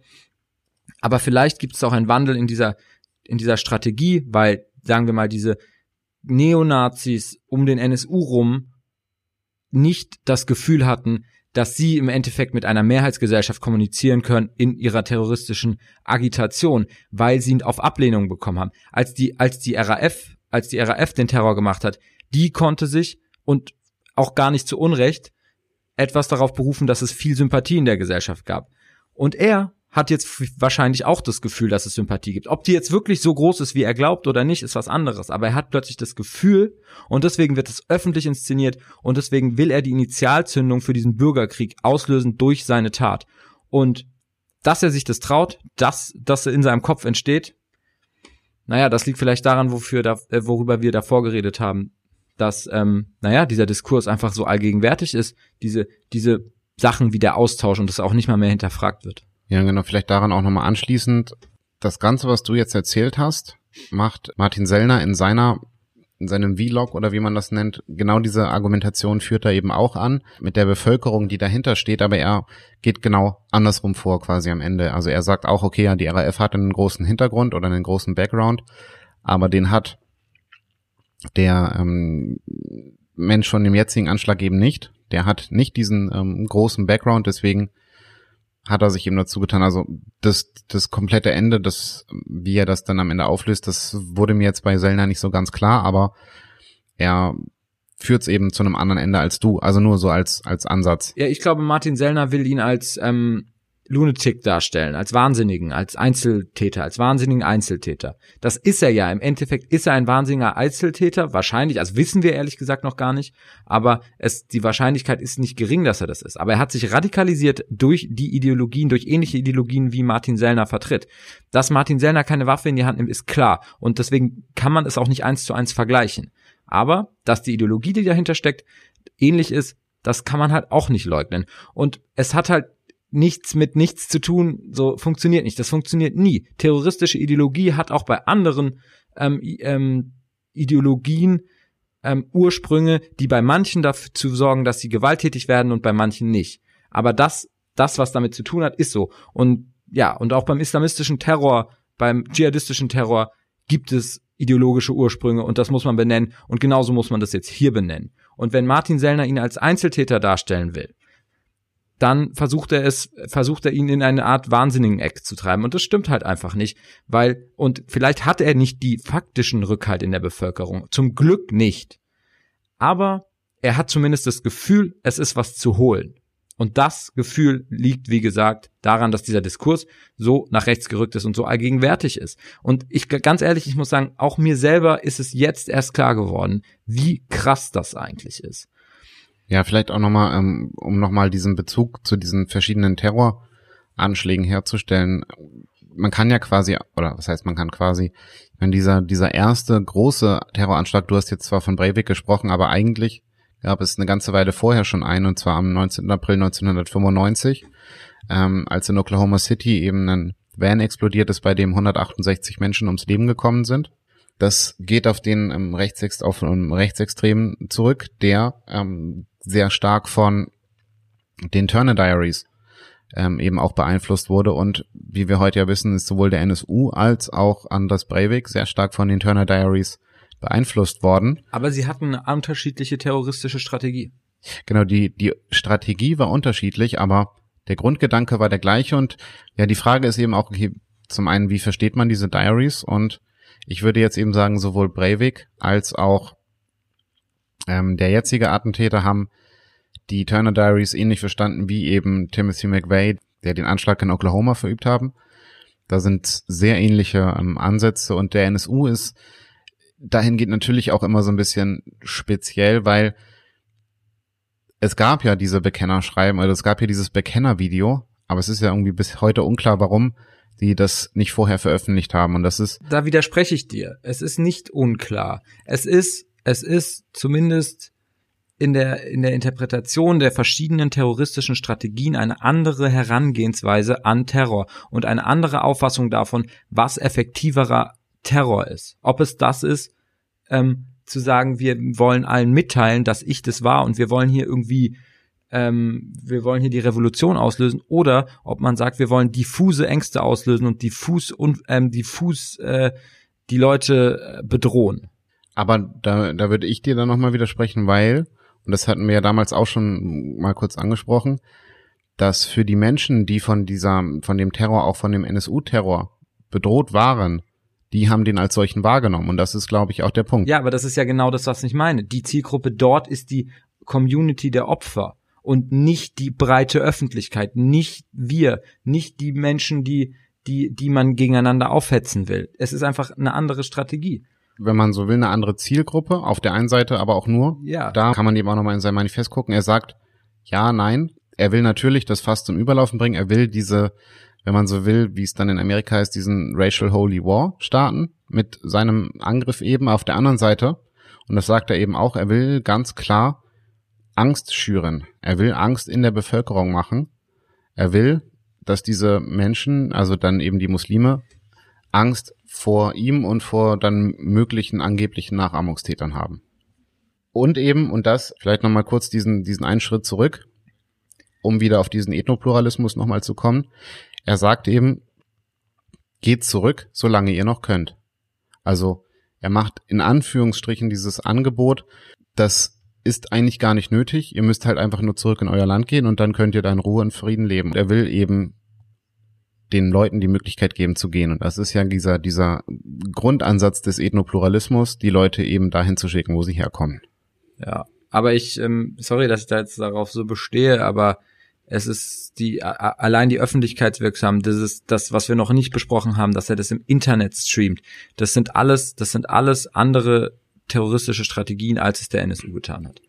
aber vielleicht gibt es auch einen Wandel in dieser in dieser Strategie, weil sagen wir mal diese Neonazis um den NSU rum nicht das Gefühl hatten, dass sie im Endeffekt mit einer Mehrheitsgesellschaft kommunizieren können in ihrer terroristischen Agitation, weil sie auf Ablehnung bekommen haben. Als die, als die RAF, als die RAF den Terror gemacht hat, die konnte sich und auch gar nicht zu Unrecht etwas darauf berufen, dass es viel Sympathie in der Gesellschaft gab. Und er hat jetzt wahrscheinlich auch das Gefühl, dass es Sympathie gibt. Ob die jetzt wirklich so groß ist, wie er glaubt oder nicht, ist was anderes. Aber er hat plötzlich das Gefühl und deswegen wird es öffentlich inszeniert und deswegen will er die Initialzündung für diesen Bürgerkrieg auslösen durch seine Tat. Und dass er sich das traut, dass das in seinem Kopf entsteht, naja, das liegt vielleicht daran, wofür da, äh, worüber wir davor geredet haben, dass, ähm, naja, dieser Diskurs einfach so allgegenwärtig ist, diese, diese Sachen wie der Austausch und das auch nicht mal mehr hinterfragt wird. Ja, genau, vielleicht daran auch nochmal anschließend. das Ganze, was du jetzt erzählt hast, macht Martin Sellner in seiner in seinem Vlog oder wie man das nennt, genau diese Argumentation führt er eben auch an mit der Bevölkerung, die dahinter steht, aber er geht genau andersrum vor quasi am Ende. Also er sagt auch, okay, ja, die RAF hat einen großen Hintergrund oder einen großen Background, aber den hat der ähm, Mensch von dem jetzigen Anschlag eben nicht. Der hat nicht diesen ähm, großen Background, deswegen hat er sich eben dazu getan. Also das, das komplette Ende, das, wie er das dann am Ende auflöst, das wurde mir jetzt bei Sellner nicht so ganz klar, aber er führt es eben zu einem anderen Ende als du. Also nur so als, als Ansatz. Ja, ich glaube, Martin Sellner will ihn als ähm, Lunatic darstellen, als Wahnsinnigen, als Einzeltäter, als wahnsinnigen Einzeltäter. Das ist er ja. Im Endeffekt ist er ein wahnsinniger Einzeltäter, wahrscheinlich, also wissen wir ehrlich gesagt noch gar nicht, aber es, die Wahrscheinlichkeit ist nicht gering, dass er das ist. Aber er hat sich radikalisiert durch die Ideologien, durch ähnliche Ideologien, wie Martin Sellner vertritt. Dass Martin Sellner keine Waffe in die Hand nimmt, ist klar. Und deswegen kann man es auch nicht eins zu eins vergleichen. Aber, dass die Ideologie, die dahinter steckt, ähnlich ist, das kann man halt auch nicht leugnen. Und es hat halt nichts mit nichts zu tun, so funktioniert nicht. Das funktioniert nie. Terroristische Ideologie hat auch bei anderen ähm, ähm, Ideologien ähm, Ursprünge, die bei manchen dafür sorgen, dass sie gewalttätig werden und bei manchen nicht. Aber das, das, was damit zu tun hat, ist so. Und ja, und auch beim islamistischen Terror, beim dschihadistischen Terror gibt es ideologische Ursprünge und das muss man benennen und genauso muss man das jetzt hier benennen. Und wenn Martin Sellner ihn als Einzeltäter darstellen will, dann versucht er es, versucht er ihn in eine Art wahnsinnigen Eck zu treiben. Und das stimmt halt einfach nicht, weil, und vielleicht hat er nicht die faktischen Rückhalt in der Bevölkerung. Zum Glück nicht. Aber er hat zumindest das Gefühl, es ist was zu holen. Und das Gefühl liegt, wie gesagt, daran, dass dieser Diskurs so nach rechts gerückt ist und so allgegenwärtig ist. Und ich, ganz ehrlich, ich muss sagen, auch mir selber ist es jetzt erst klar geworden, wie krass das eigentlich ist. Ja, vielleicht auch nochmal, ähm, um nochmal diesen Bezug zu diesen verschiedenen Terroranschlägen herzustellen. Man kann ja quasi, oder was heißt man kann quasi, wenn dieser, dieser erste große Terroranschlag, du hast jetzt zwar von Breivik gesprochen, aber eigentlich gab es eine ganze Weile vorher schon einen, und zwar am 19. April 1995, ähm, als in Oklahoma City eben ein Van explodiert ist, bei dem 168 Menschen ums Leben gekommen sind. Das geht auf den ähm, Rechtsext auf einen Rechtsextremen zurück, der ähm, sehr stark von den Turner Diaries ähm, eben auch beeinflusst wurde und wie wir heute ja wissen, ist sowohl der NSU als auch Anders Breivik sehr stark von den Turner Diaries beeinflusst worden. Aber sie hatten eine unterschiedliche terroristische Strategie. Genau, die, die Strategie war unterschiedlich, aber der Grundgedanke war der gleiche und ja, die Frage ist eben auch, okay, zum einen, wie versteht man diese Diaries und ich würde jetzt eben sagen, sowohl Breivik als auch ähm, der jetzige Attentäter haben die Turner Diaries ähnlich verstanden wie eben Timothy McVeigh, der den Anschlag in Oklahoma verübt haben. Da sind sehr ähnliche ähm, Ansätze und der NSU ist dahingehend natürlich auch immer so ein bisschen speziell, weil es gab ja diese Bekennerschreiben, oder es gab ja dieses Bekennervideo, aber es ist ja irgendwie bis heute unklar, warum die das nicht vorher veröffentlicht haben und das ist Da widerspreche ich dir. Es ist nicht unklar. Es ist es ist zumindest in der, in der Interpretation der verschiedenen terroristischen Strategien eine andere Herangehensweise an Terror und eine andere Auffassung davon, was effektiverer Terror ist. Ob es das ist, ähm, zu sagen, wir wollen allen mitteilen, dass ich das war und wir wollen hier irgendwie, ähm, wir wollen hier die Revolution auslösen, oder ob man sagt, wir wollen diffuse Ängste auslösen und diffus und ähm, diffus äh, die Leute äh, bedrohen. Aber da, da würde ich dir dann nochmal widersprechen, weil und das hatten wir ja damals auch schon mal kurz angesprochen, dass für die Menschen, die von dieser, von dem Terror, auch von dem NSU-Terror bedroht waren, die haben den als solchen wahrgenommen. Und das ist, glaube ich, auch der Punkt. Ja, aber das ist ja genau das, was ich meine. Die Zielgruppe dort ist die Community der Opfer und nicht die breite Öffentlichkeit, nicht wir, nicht die Menschen, die, die, die man gegeneinander aufhetzen will. Es ist einfach eine andere Strategie wenn man so will, eine andere Zielgruppe. Auf der einen Seite aber auch nur. Ja. Da kann man eben auch nochmal in sein Manifest gucken. Er sagt, ja, nein. Er will natürlich das Fass zum Überlaufen bringen. Er will diese, wenn man so will, wie es dann in Amerika heißt, diesen Racial Holy War starten mit seinem Angriff eben auf der anderen Seite. Und das sagt er eben auch. Er will ganz klar Angst schüren. Er will Angst in der Bevölkerung machen. Er will, dass diese Menschen, also dann eben die Muslime, Angst vor ihm und vor dann möglichen angeblichen Nachahmungstätern haben. Und eben, und das, vielleicht nochmal kurz diesen, diesen einen Schritt zurück, um wieder auf diesen Ethnopluralismus nochmal zu kommen. Er sagt eben, geht zurück, solange ihr noch könnt. Also er macht in Anführungsstrichen dieses Angebot, das ist eigentlich gar nicht nötig. Ihr müsst halt einfach nur zurück in euer Land gehen und dann könnt ihr da in Ruhe und Frieden leben. Er will eben den Leuten die Möglichkeit geben zu gehen. Und das ist ja dieser, dieser Grundansatz des Ethnopluralismus, die Leute eben dahin zu schicken, wo sie herkommen. Ja, aber ich, ähm, sorry, dass ich da jetzt darauf so bestehe, aber es ist die allein die Öffentlichkeitswirksam, das ist das, was wir noch nicht besprochen haben, dass er das im Internet streamt. Das sind alles, das sind alles andere terroristische Strategien, als es der NSU getan hat.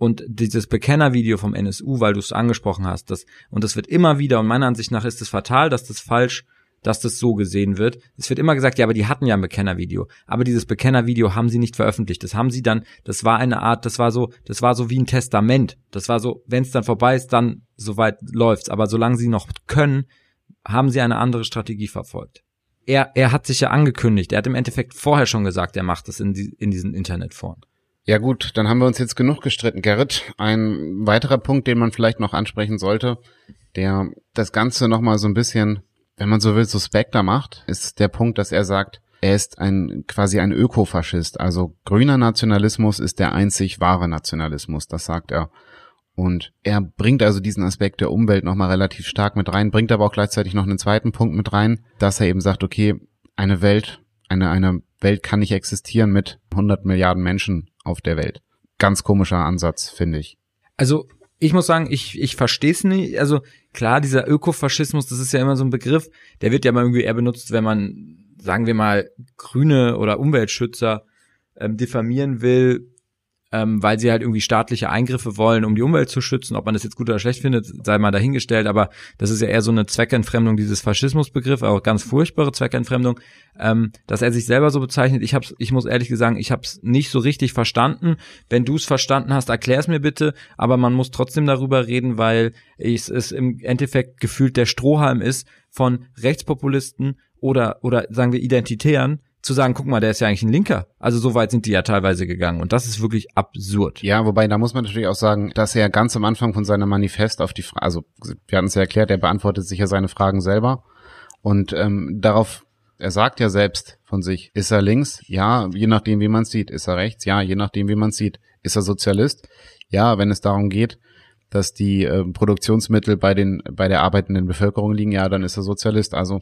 Und dieses Bekennervideo vom NSU, weil du es angesprochen hast, das, und das wird immer wieder, und meiner Ansicht nach ist es fatal, dass das falsch dass das so gesehen wird. Es wird immer gesagt, ja, aber die hatten ja ein Bekennervideo. Aber dieses Bekennervideo haben sie nicht veröffentlicht. Das haben sie dann, das war eine Art, das war so, das war so wie ein Testament. Das war so, wenn es dann vorbei ist, dann soweit läuft's. Aber solange sie noch können, haben sie eine andere Strategie verfolgt. Er, er hat sich ja angekündigt. Er hat im Endeffekt vorher schon gesagt, er macht das in, die, in diesen Internetforen. Ja gut, dann haben wir uns jetzt genug gestritten, Gerrit. Ein weiterer Punkt, den man vielleicht noch ansprechen sollte, der das Ganze nochmal so ein bisschen wenn man so will, suspekter macht, ist der Punkt, dass er sagt, er ist ein quasi ein Ökofaschist. Also grüner Nationalismus ist der einzig wahre Nationalismus, das sagt er. Und er bringt also diesen Aspekt der Umwelt nochmal relativ stark mit rein, bringt aber auch gleichzeitig noch einen zweiten Punkt mit rein, dass er eben sagt, okay, eine Welt, eine, eine Welt kann nicht existieren mit 100 Milliarden Menschen auf der Welt. Ganz komischer Ansatz, finde ich. Also ich muss sagen, ich, ich verstehe es nicht. Also klar, dieser Ökofaschismus, das ist ja immer so ein Begriff, der wird ja mal irgendwie eher benutzt, wenn man, sagen wir mal, Grüne oder Umweltschützer ähm, diffamieren will, ähm, weil sie halt irgendwie staatliche Eingriffe wollen, um die Umwelt zu schützen. Ob man das jetzt gut oder schlecht findet, sei mal dahingestellt, aber das ist ja eher so eine Zweckentfremdung dieses Faschismusbegriff, auch ganz furchtbare Zweckentfremdung, ähm, dass er sich selber so bezeichnet. Ich hab's, ich muss ehrlich sagen, ich habe es nicht so richtig verstanden. Wenn du es verstanden hast, erklär es mir bitte, aber man muss trotzdem darüber reden, weil es, es im Endeffekt gefühlt der Strohhalm ist von Rechtspopulisten oder, oder sagen wir Identitären, zu sagen, guck mal, der ist ja eigentlich ein Linker. Also so weit sind die ja teilweise gegangen und das ist wirklich absurd. Ja, wobei da muss man natürlich auch sagen, dass er ganz am Anfang von seinem Manifest auf die Frage, also wir hatten es ja erklärt, er beantwortet sich ja seine Fragen selber und ähm, darauf, er sagt ja selbst von sich, ist er links? Ja, je nachdem, wie man sieht. Ist er rechts? Ja, je nachdem, wie man sieht. Ist er Sozialist? Ja, wenn es darum geht, dass die äh, Produktionsmittel bei den bei der arbeitenden Bevölkerung liegen, ja, dann ist er Sozialist. Also,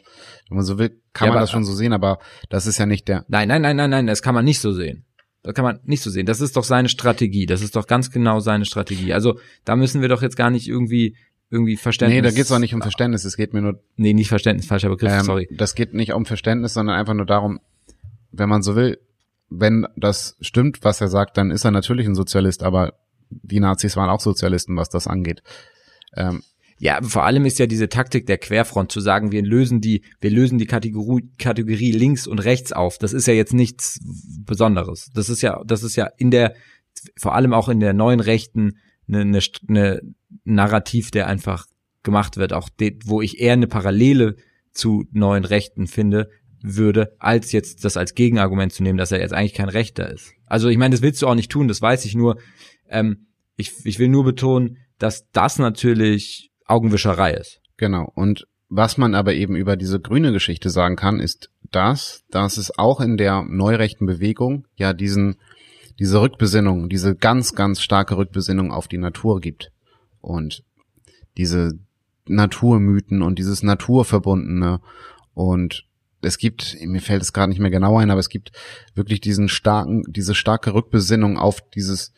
wenn man so will, kann ja, man das schon so sehen, aber das ist ja nicht der. Nein, nein, nein, nein, nein, das kann man nicht so sehen. Das kann man nicht so sehen. Das ist doch seine Strategie. Das ist doch ganz genau seine Strategie. Also, da müssen wir doch jetzt gar nicht irgendwie irgendwie Verständnis. Nee, da geht's auch nicht um Verständnis, es geht mir nur. Nee, nicht Verständnis, falscher Begriff, ähm, sorry. Das geht nicht um Verständnis, sondern einfach nur darum, wenn man so will, wenn das stimmt, was er sagt, dann ist er natürlich ein Sozialist, aber die Nazis waren auch Sozialisten, was das angeht. Ähm, ja, vor allem ist ja diese Taktik der Querfront zu sagen, wir lösen die, wir lösen die Kategorie, Kategorie links und rechts auf. Das ist ja jetzt nichts Besonderes. Das ist ja, das ist ja in der, vor allem auch in der neuen Rechten eine, eine, eine Narrativ, der einfach gemacht wird, auch de, wo ich eher eine Parallele zu neuen Rechten finde, würde, als jetzt das als Gegenargument zu nehmen, dass er jetzt eigentlich kein Rechter ist. Also ich meine, das willst du auch nicht tun, das weiß ich nur. Ähm, ich, ich will nur betonen, dass das natürlich Augenwischerei ist. Genau. Und was man aber eben über diese grüne Geschichte sagen kann, ist das, dass es auch in der neurechten Bewegung ja diesen, diese Rückbesinnung, diese ganz, ganz starke Rückbesinnung auf die Natur gibt. Und diese Naturmythen und dieses Naturverbundene und es gibt, mir fällt es gerade nicht mehr genau ein, aber es gibt wirklich diesen starken, diese starke Rückbesinnung auf dieses,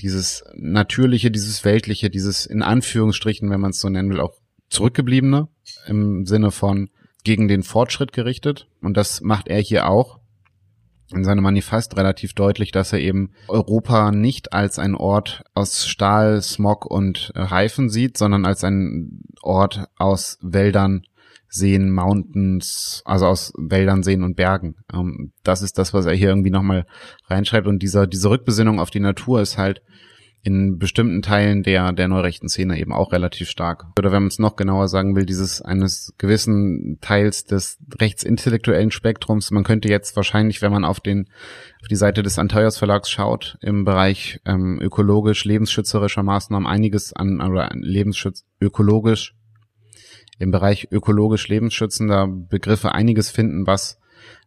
dieses Natürliche, dieses Weltliche, dieses in Anführungsstrichen, wenn man es so nennen will, auch Zurückgebliebene im Sinne von gegen den Fortschritt gerichtet. Und das macht er hier auch in seinem Manifest relativ deutlich, dass er eben Europa nicht als ein Ort aus Stahl, Smog und Reifen sieht, sondern als ein Ort aus Wäldern, Seen, Mountains, also aus Wäldern, Seen und Bergen. Ähm, das ist das, was er hier irgendwie nochmal reinschreibt. Und dieser, diese Rückbesinnung auf die Natur ist halt in bestimmten Teilen der, der neurechten Szene eben auch relativ stark. Oder wenn man es noch genauer sagen will, dieses eines gewissen Teils des rechtsintellektuellen Spektrums. Man könnte jetzt wahrscheinlich, wenn man auf den, auf die Seite des Anteuers Verlags schaut, im Bereich ähm, ökologisch, lebensschützerischer Maßnahmen einiges an, oder Lebensschutz, ökologisch, im Bereich ökologisch lebensschützender Begriffe einiges finden, was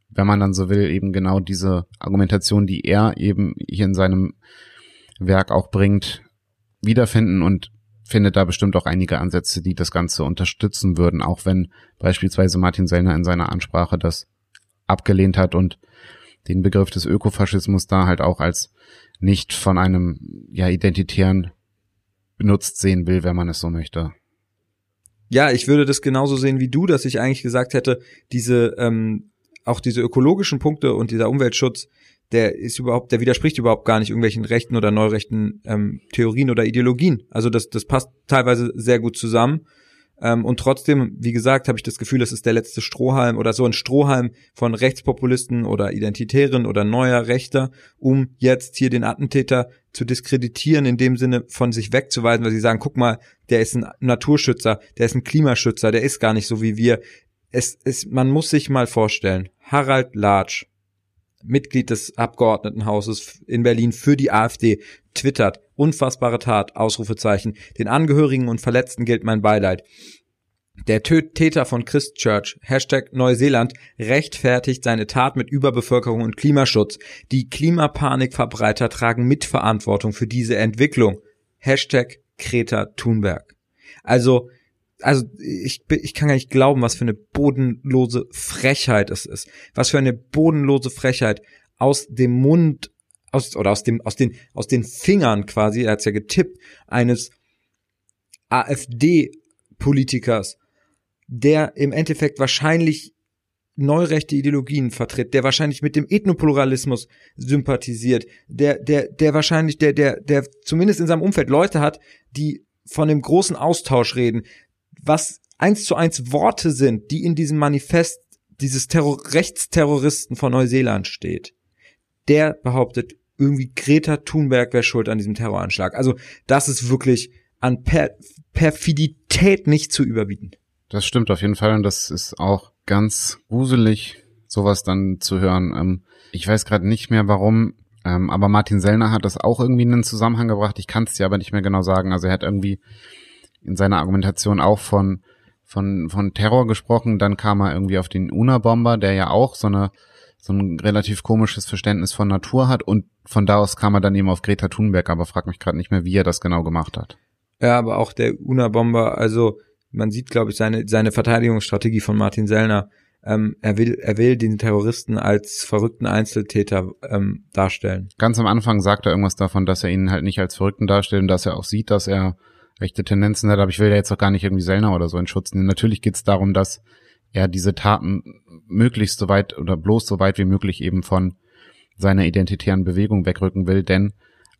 wenn man dann so will, eben genau diese Argumentation, die er eben hier in seinem Werk auch bringt, wiederfinden und findet da bestimmt auch einige Ansätze, die das Ganze unterstützen würden, auch wenn beispielsweise Martin Sellner in seiner Ansprache das abgelehnt hat und den Begriff des Ökofaschismus da halt auch als nicht von einem ja identitären benutzt sehen will, wenn man es so möchte. Ja, ich würde das genauso sehen wie du, dass ich eigentlich gesagt hätte, diese ähm, auch diese ökologischen Punkte und dieser Umweltschutz, der ist überhaupt, der widerspricht überhaupt gar nicht irgendwelchen rechten oder neurechten ähm, Theorien oder Ideologien. Also das, das passt teilweise sehr gut zusammen. Ähm, und trotzdem, wie gesagt, habe ich das Gefühl, das ist der letzte Strohhalm oder so ein Strohhalm von Rechtspopulisten oder Identitären oder neuer Rechter, um jetzt hier den Attentäter zu diskreditieren, in dem Sinne von sich wegzuweisen, weil sie sagen, guck mal, der ist ein Naturschützer, der ist ein Klimaschützer, der ist gar nicht so wie wir. Es, es, man muss sich mal vorstellen, Harald Latsch, Mitglied des Abgeordnetenhauses in Berlin für die AfD, twittert, unfassbare Tat, Ausrufezeichen, den Angehörigen und Verletzten gilt mein Beileid. Der Täter von Christchurch, Hashtag Neuseeland, rechtfertigt seine Tat mit Überbevölkerung und Klimaschutz. Die Klimapanikverbreiter tragen Mitverantwortung für diese Entwicklung. Hashtag Greta Thunberg. Also, also ich, ich kann gar nicht glauben, was für eine bodenlose Frechheit es ist. Was für eine bodenlose Frechheit aus dem Mund, aus, oder aus dem, aus den, aus den Fingern quasi, er hat's ja getippt, eines AfD-Politikers, der im Endeffekt wahrscheinlich neurechte Ideologien vertritt, der wahrscheinlich mit dem Ethnopluralismus sympathisiert, der, der, der wahrscheinlich, der, der, der zumindest in seinem Umfeld Leute hat, die von dem großen Austausch reden, was eins zu eins Worte sind, die in diesem Manifest dieses Terror Rechtsterroristen von Neuseeland steht, der behauptet, irgendwie Greta Thunberg wäre schuld an diesem Terroranschlag. Also das ist wirklich an per Perfidität nicht zu überbieten. Das stimmt auf jeden Fall und das ist auch ganz gruselig, sowas dann zu hören. Ähm, ich weiß gerade nicht mehr warum, ähm, aber Martin Sellner hat das auch irgendwie in den Zusammenhang gebracht. Ich kann es dir aber nicht mehr genau sagen. Also er hat irgendwie in seiner Argumentation auch von, von, von Terror gesprochen. Dann kam er irgendwie auf den Una-Bomber, der ja auch so eine, so ein relativ komisches Verständnis von Natur hat und von da aus kam er dann eben auf Greta Thunberg, aber frag mich gerade nicht mehr, wie er das genau gemacht hat. Ja, aber auch der Una-Bomber, also man sieht, glaube ich, seine, seine Verteidigungsstrategie von Martin Sellner. Ähm, er will, er will den Terroristen als verrückten Einzeltäter ähm, darstellen. Ganz am Anfang sagt er irgendwas davon, dass er ihn halt nicht als Verrückten darstellt und dass er auch sieht, dass er rechte Tendenzen hat, aber ich will ja jetzt auch gar nicht irgendwie Sellner oder so in Schutz nehmen. Natürlich geht es darum, dass er diese Taten möglichst so weit oder bloß so weit wie möglich eben von seiner identitären Bewegung wegrücken will, denn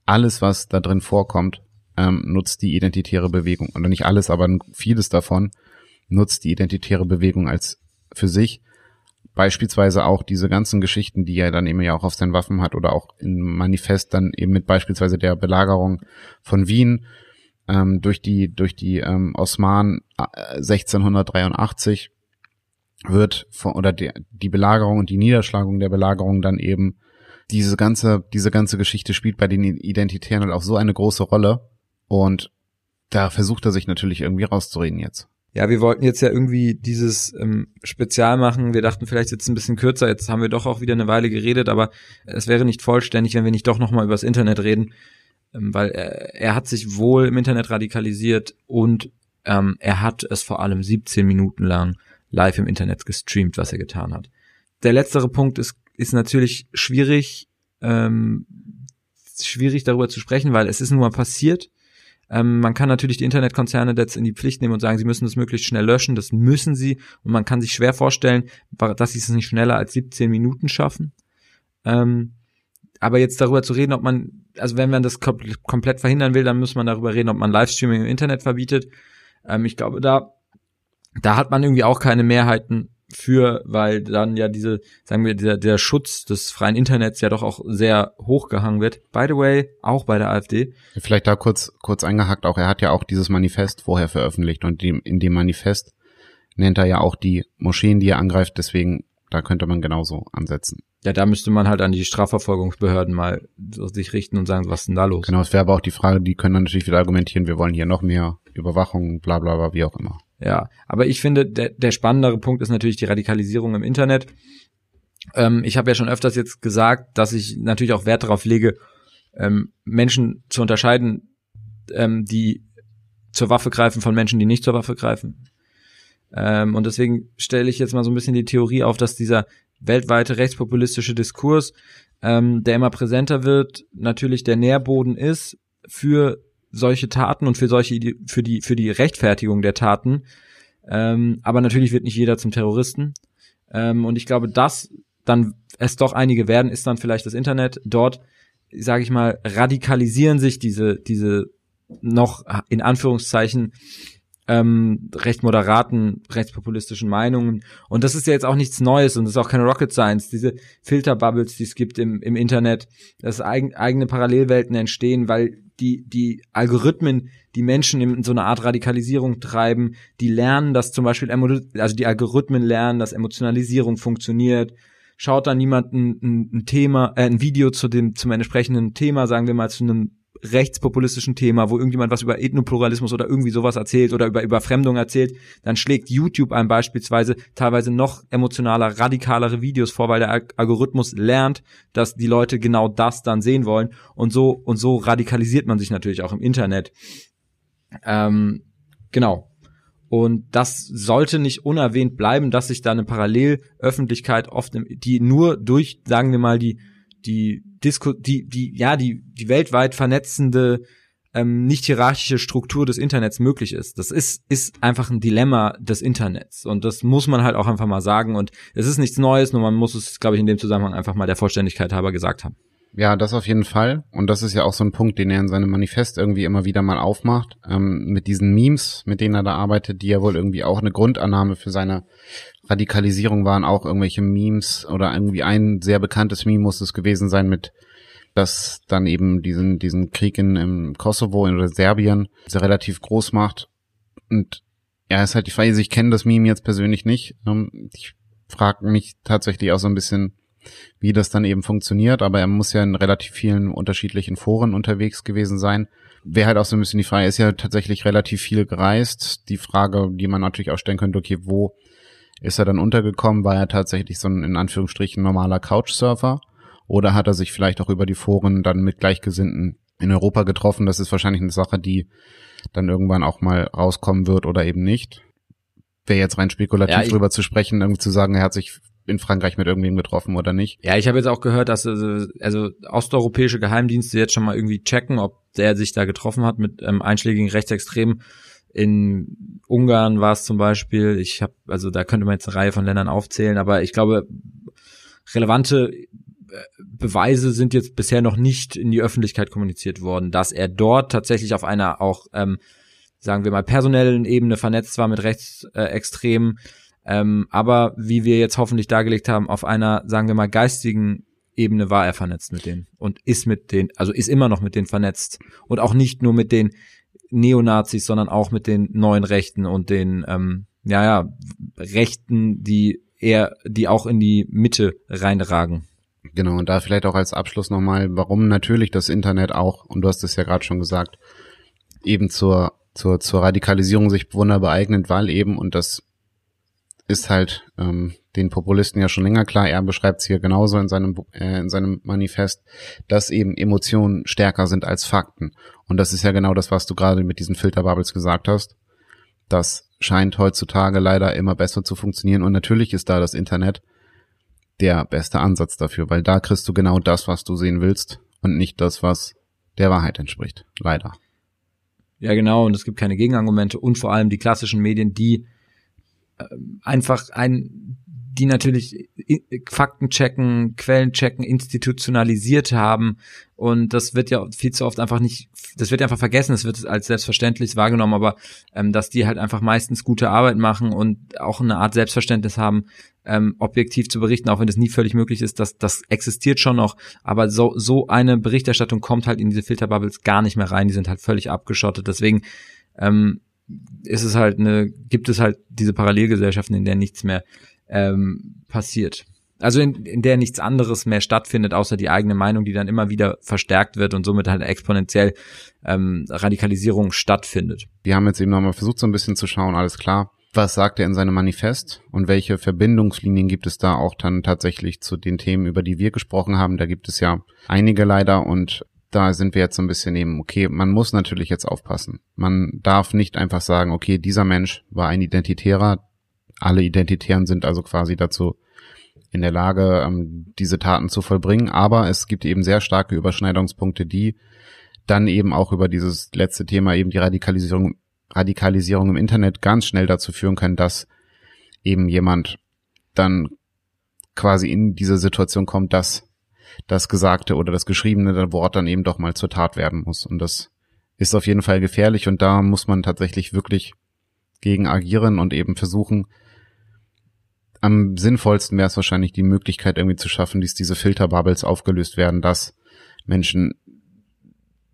alles, was da drin vorkommt, ähm, nutzt die identitäre Bewegung. Oder nicht alles, aber vieles davon nutzt die identitäre Bewegung als für sich. Beispielsweise auch diese ganzen Geschichten, die er dann eben ja auch auf seinen Waffen hat oder auch im Manifest dann eben mit beispielsweise der Belagerung von Wien ähm, durch die durch die ähm, Osmanen äh, 1683 wird von, oder die, die Belagerung und die Niederschlagung der Belagerung dann eben diese ganze diese ganze Geschichte spielt bei den Identitären halt auch so eine große Rolle und da versucht er sich natürlich irgendwie rauszureden jetzt. Ja, wir wollten jetzt ja irgendwie dieses ähm, Spezial machen. Wir dachten vielleicht jetzt ein bisschen kürzer. Jetzt haben wir doch auch wieder eine Weile geredet, aber es wäre nicht vollständig, wenn wir nicht doch nochmal übers Internet reden. Ähm, weil er, er hat sich wohl im Internet radikalisiert und ähm, er hat es vor allem 17 Minuten lang live im Internet gestreamt, was er getan hat. Der letztere Punkt ist, ist natürlich schwierig, ähm, schwierig darüber zu sprechen, weil es ist nun mal passiert. Ähm, man kann natürlich die Internetkonzerne jetzt in die Pflicht nehmen und sagen, sie müssen das möglichst schnell löschen. Das müssen sie. Und man kann sich schwer vorstellen, dass sie es nicht schneller als 17 Minuten schaffen. Ähm, aber jetzt darüber zu reden, ob man, also wenn man das komplett verhindern will, dann muss man darüber reden, ob man Livestreaming im Internet verbietet. Ähm, ich glaube, da, da hat man irgendwie auch keine Mehrheiten für, weil dann ja diese, sagen wir, der, der Schutz des freien Internets ja doch auch sehr hochgehangen wird. By the way, auch bei der AfD. Vielleicht da kurz, kurz eingehackt auch, er hat ja auch dieses Manifest vorher veröffentlicht und dem, in dem Manifest nennt er ja auch die Moscheen, die er angreift, deswegen da könnte man genauso ansetzen. Ja, da müsste man halt an die Strafverfolgungsbehörden mal so sich richten und sagen, was ist denn da los? Genau, es wäre aber auch die Frage, die können dann natürlich wieder argumentieren, wir wollen hier noch mehr Überwachung, bla bla bla, wie auch immer. Ja, aber ich finde, der, der spannendere Punkt ist natürlich die Radikalisierung im Internet. Ähm, ich habe ja schon öfters jetzt gesagt, dass ich natürlich auch Wert darauf lege, ähm, Menschen zu unterscheiden, ähm, die zur Waffe greifen von Menschen, die nicht zur Waffe greifen. Ähm, und deswegen stelle ich jetzt mal so ein bisschen die Theorie auf, dass dieser weltweite rechtspopulistische Diskurs, ähm, der immer präsenter wird, natürlich der Nährboden ist für solche Taten und für solche für die für die Rechtfertigung der Taten. Ähm, aber natürlich wird nicht jeder zum Terroristen. Ähm, und ich glaube, dass dann es doch einige werden, ist dann vielleicht das Internet. Dort, sage ich mal, radikalisieren sich diese diese noch in Anführungszeichen ähm, recht moderaten, rechtspopulistischen Meinungen. Und das ist ja jetzt auch nichts Neues und das ist auch keine Rocket Science. Diese Filterbubbles, die es gibt im, im Internet, dass eigen, eigene Parallelwelten entstehen, weil die, die Algorithmen, die Menschen in so eine Art Radikalisierung treiben, die lernen, dass zum Beispiel, also die Algorithmen lernen, dass Emotionalisierung funktioniert. Schaut dann ein, ein, ein Thema, äh, ein Video zu dem, zum entsprechenden Thema, sagen wir mal, zu einem rechtspopulistischen Thema, wo irgendjemand was über Ethnopluralismus oder irgendwie sowas erzählt oder über Überfremdung erzählt, dann schlägt YouTube einem beispielsweise teilweise noch emotionaler, radikalere Videos vor, weil der Algorithmus lernt, dass die Leute genau das dann sehen wollen und so und so radikalisiert man sich natürlich auch im Internet. Ähm, genau. Und das sollte nicht unerwähnt bleiben, dass sich da eine Parallelöffentlichkeit oft, die nur durch, sagen wir mal, die die Disco, die, die, ja, die, die weltweit vernetzende, ähm, nicht hierarchische Struktur des Internets möglich ist. Das ist, ist einfach ein Dilemma des Internets. Und das muss man halt auch einfach mal sagen. Und es ist nichts Neues, nur man muss es, glaube ich, in dem Zusammenhang einfach mal der Vollständigkeit halber gesagt haben. Ja, das auf jeden Fall. Und das ist ja auch so ein Punkt, den er in seinem Manifest irgendwie immer wieder mal aufmacht. Ähm, mit diesen Memes, mit denen er da arbeitet, die ja wohl irgendwie auch eine Grundannahme für seine Radikalisierung waren, auch irgendwelche Memes oder irgendwie ein sehr bekanntes Meme muss es gewesen sein mit das dann eben diesen, diesen Krieg in, im Kosovo in Serbien sehr relativ groß macht. Und ja, ist halt die Frage, ich kenne das Meme jetzt persönlich nicht. Ähm, ich frage mich tatsächlich auch so ein bisschen, wie das dann eben funktioniert, aber er muss ja in relativ vielen unterschiedlichen Foren unterwegs gewesen sein. Wäre halt auch so ein bisschen die Frage, ist ja tatsächlich relativ viel gereist. Die Frage, die man natürlich auch stellen könnte, okay, wo ist er dann untergekommen? War er tatsächlich so ein, in Anführungsstrichen, normaler Couchsurfer? Oder hat er sich vielleicht auch über die Foren dann mit Gleichgesinnten in Europa getroffen? Das ist wahrscheinlich eine Sache, die dann irgendwann auch mal rauskommen wird oder eben nicht. Wäre jetzt rein spekulativ ja, drüber zu sprechen, irgendwie zu sagen, er hat sich in Frankreich mit irgendwem getroffen oder nicht. Ja, ich habe jetzt auch gehört, dass also, also osteuropäische Geheimdienste jetzt schon mal irgendwie checken, ob der sich da getroffen hat mit ähm, einschlägigen Rechtsextremen. In Ungarn war es zum Beispiel. Ich habe, also da könnte man jetzt eine Reihe von Ländern aufzählen, aber ich glaube, relevante äh, Beweise sind jetzt bisher noch nicht in die Öffentlichkeit kommuniziert worden, dass er dort tatsächlich auf einer auch, ähm, sagen wir mal, personellen Ebene vernetzt war mit Rechtsextremen. Äh, ähm, aber wie wir jetzt hoffentlich dargelegt haben, auf einer, sagen wir mal, geistigen Ebene war er vernetzt mit denen und ist mit den, also ist immer noch mit denen vernetzt und auch nicht nur mit den Neonazis, sondern auch mit den neuen Rechten und den, ähm, ja, ja, Rechten, die eher, die auch in die Mitte reinragen. Genau, und da vielleicht auch als Abschluss nochmal, warum natürlich das Internet auch, und du hast es ja gerade schon gesagt, eben zur, zur, zur Radikalisierung sich wunderbar eignet, weil eben, und das ist halt ähm, den Populisten ja schon länger klar. Er beschreibt es hier genauso in seinem äh, in seinem Manifest, dass eben Emotionen stärker sind als Fakten. Und das ist ja genau das, was du gerade mit diesen Filterbubbles gesagt hast. Das scheint heutzutage leider immer besser zu funktionieren. Und natürlich ist da das Internet der beste Ansatz dafür, weil da kriegst du genau das, was du sehen willst und nicht das, was der Wahrheit entspricht. Leider. Ja, genau. Und es gibt keine Gegenargumente und vor allem die klassischen Medien, die einfach ein die natürlich Fakten checken, Quellen checken, institutionalisiert haben. Und das wird ja viel zu oft einfach nicht, das wird einfach vergessen, es wird als selbstverständlich wahrgenommen, aber ähm, dass die halt einfach meistens gute Arbeit machen und auch eine Art Selbstverständnis haben, ähm, objektiv zu berichten, auch wenn das nie völlig möglich ist, dass das existiert schon noch. Aber so, so eine Berichterstattung kommt halt in diese Filterbubbles gar nicht mehr rein, die sind halt völlig abgeschottet. Deswegen ähm, ist es halt eine, gibt es halt diese Parallelgesellschaften, in der nichts mehr ähm, passiert. Also in, in der nichts anderes mehr stattfindet, außer die eigene Meinung, die dann immer wieder verstärkt wird und somit halt exponentiell ähm, Radikalisierung stattfindet. Wir haben jetzt eben nochmal versucht, so ein bisschen zu schauen, alles klar, was sagt er in seinem Manifest und welche Verbindungslinien gibt es da auch dann tatsächlich zu den Themen, über die wir gesprochen haben. Da gibt es ja einige leider und da sind wir jetzt so ein bisschen eben, okay, man muss natürlich jetzt aufpassen. Man darf nicht einfach sagen, okay, dieser Mensch war ein Identitärer, alle Identitären sind also quasi dazu in der Lage, ähm, diese Taten zu vollbringen. Aber es gibt eben sehr starke Überschneidungspunkte, die dann eben auch über dieses letzte Thema eben die Radikalisierung, Radikalisierung im Internet ganz schnell dazu führen können, dass eben jemand dann quasi in diese Situation kommt, dass das gesagte oder das geschriebene Wort dann eben doch mal zur Tat werden muss. Und das ist auf jeden Fall gefährlich und da muss man tatsächlich wirklich gegen agieren und eben versuchen, am sinnvollsten wäre es wahrscheinlich die Möglichkeit irgendwie zu schaffen, dass diese Filterbubbles aufgelöst werden, dass Menschen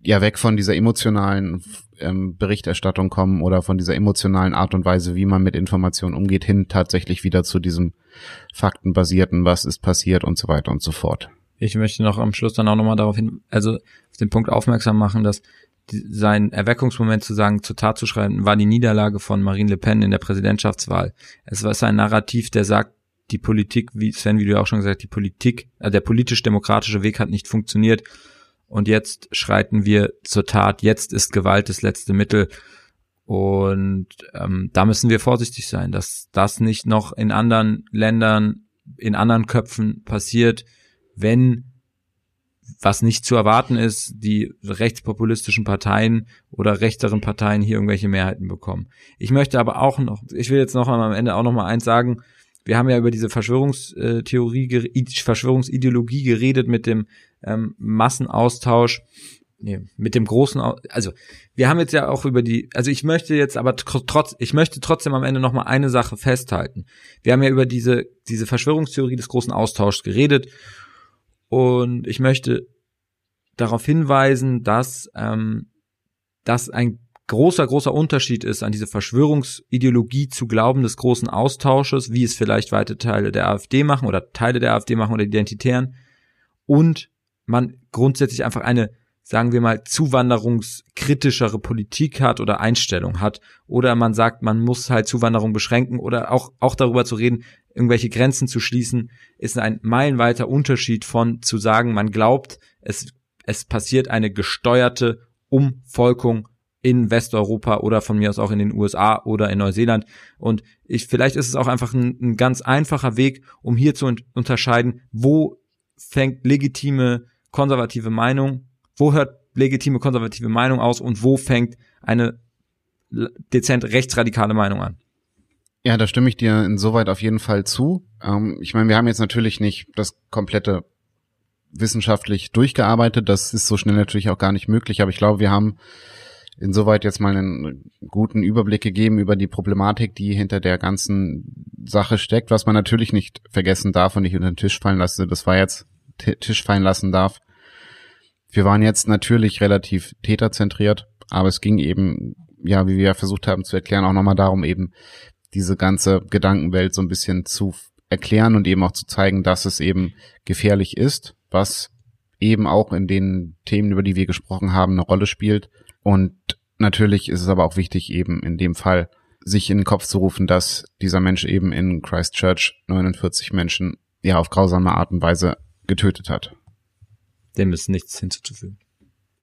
ja weg von dieser emotionalen ähm, Berichterstattung kommen oder von dieser emotionalen Art und Weise, wie man mit Informationen umgeht, hin tatsächlich wieder zu diesem faktenbasierten, was ist passiert und so weiter und so fort. Ich möchte noch am Schluss dann auch nochmal darauf hin, also auf den Punkt aufmerksam machen, dass die, sein Erweckungsmoment zu sagen, zur Tat zu schreiben, war die Niederlage von Marine Le Pen in der Präsidentschaftswahl. Es war ein Narrativ, der sagt, die Politik, wie Sven, wie du auch schon gesagt, die Politik, also der politisch-demokratische Weg hat nicht funktioniert. Und jetzt schreiten wir zur Tat. Jetzt ist Gewalt das letzte Mittel. Und ähm, da müssen wir vorsichtig sein, dass das nicht noch in anderen Ländern, in anderen Köpfen passiert, wenn was nicht zu erwarten ist, die rechtspopulistischen Parteien oder rechteren Parteien hier irgendwelche Mehrheiten bekommen. Ich möchte aber auch noch, ich will jetzt noch am Ende auch noch mal eins sagen. Wir haben ja über diese Verschwörungstheorie, Verschwörungsideologie geredet mit dem ähm, Massenaustausch, nee, mit dem großen, also wir haben jetzt ja auch über die, also ich möchte jetzt aber trotz, ich möchte trotzdem am Ende noch mal eine Sache festhalten. Wir haben ja über diese diese Verschwörungstheorie des großen Austauschs geredet und ich möchte darauf hinweisen, dass ähm, das ein großer, großer Unterschied ist, an diese Verschwörungsideologie zu glauben des großen Austausches, wie es vielleicht weite Teile der AfD machen oder Teile der AfD machen oder Identitären. Und man grundsätzlich einfach eine, sagen wir mal, zuwanderungskritischere Politik hat oder Einstellung hat. Oder man sagt, man muss halt Zuwanderung beschränken oder auch, auch darüber zu reden, irgendwelche Grenzen zu schließen, ist ein meilenweiter Unterschied von zu sagen, man glaubt, es, es passiert eine gesteuerte Umvolkung in Westeuropa oder von mir aus auch in den USA oder in Neuseeland. Und ich, vielleicht ist es auch einfach ein, ein ganz einfacher Weg, um hier zu unterscheiden, wo fängt legitime konservative Meinung, wo hört legitime konservative Meinung aus und wo fängt eine dezent rechtsradikale Meinung an. Ja, da stimme ich dir insoweit auf jeden Fall zu. Ähm, ich meine, wir haben jetzt natürlich nicht das komplette wissenschaftlich durchgearbeitet. Das ist so schnell natürlich auch gar nicht möglich. Aber ich glaube, wir haben insoweit jetzt mal einen guten Überblick gegeben über die Problematik, die hinter der ganzen Sache steckt. Was man natürlich nicht vergessen darf und nicht unter den Tisch fallen lassen, das war jetzt Tisch fallen lassen darf. Wir waren jetzt natürlich relativ täterzentriert, aber es ging eben, ja, wie wir versucht haben zu erklären, auch nochmal darum, eben diese ganze Gedankenwelt so ein bisschen zu erklären und eben auch zu zeigen, dass es eben gefährlich ist, was eben auch in den Themen, über die wir gesprochen haben, eine Rolle spielt. Und natürlich ist es aber auch wichtig, eben in dem Fall sich in den Kopf zu rufen, dass dieser Mensch eben in Christchurch 49 Menschen ja auf grausame Art und Weise getötet hat. Dem ist nichts hinzuzufügen.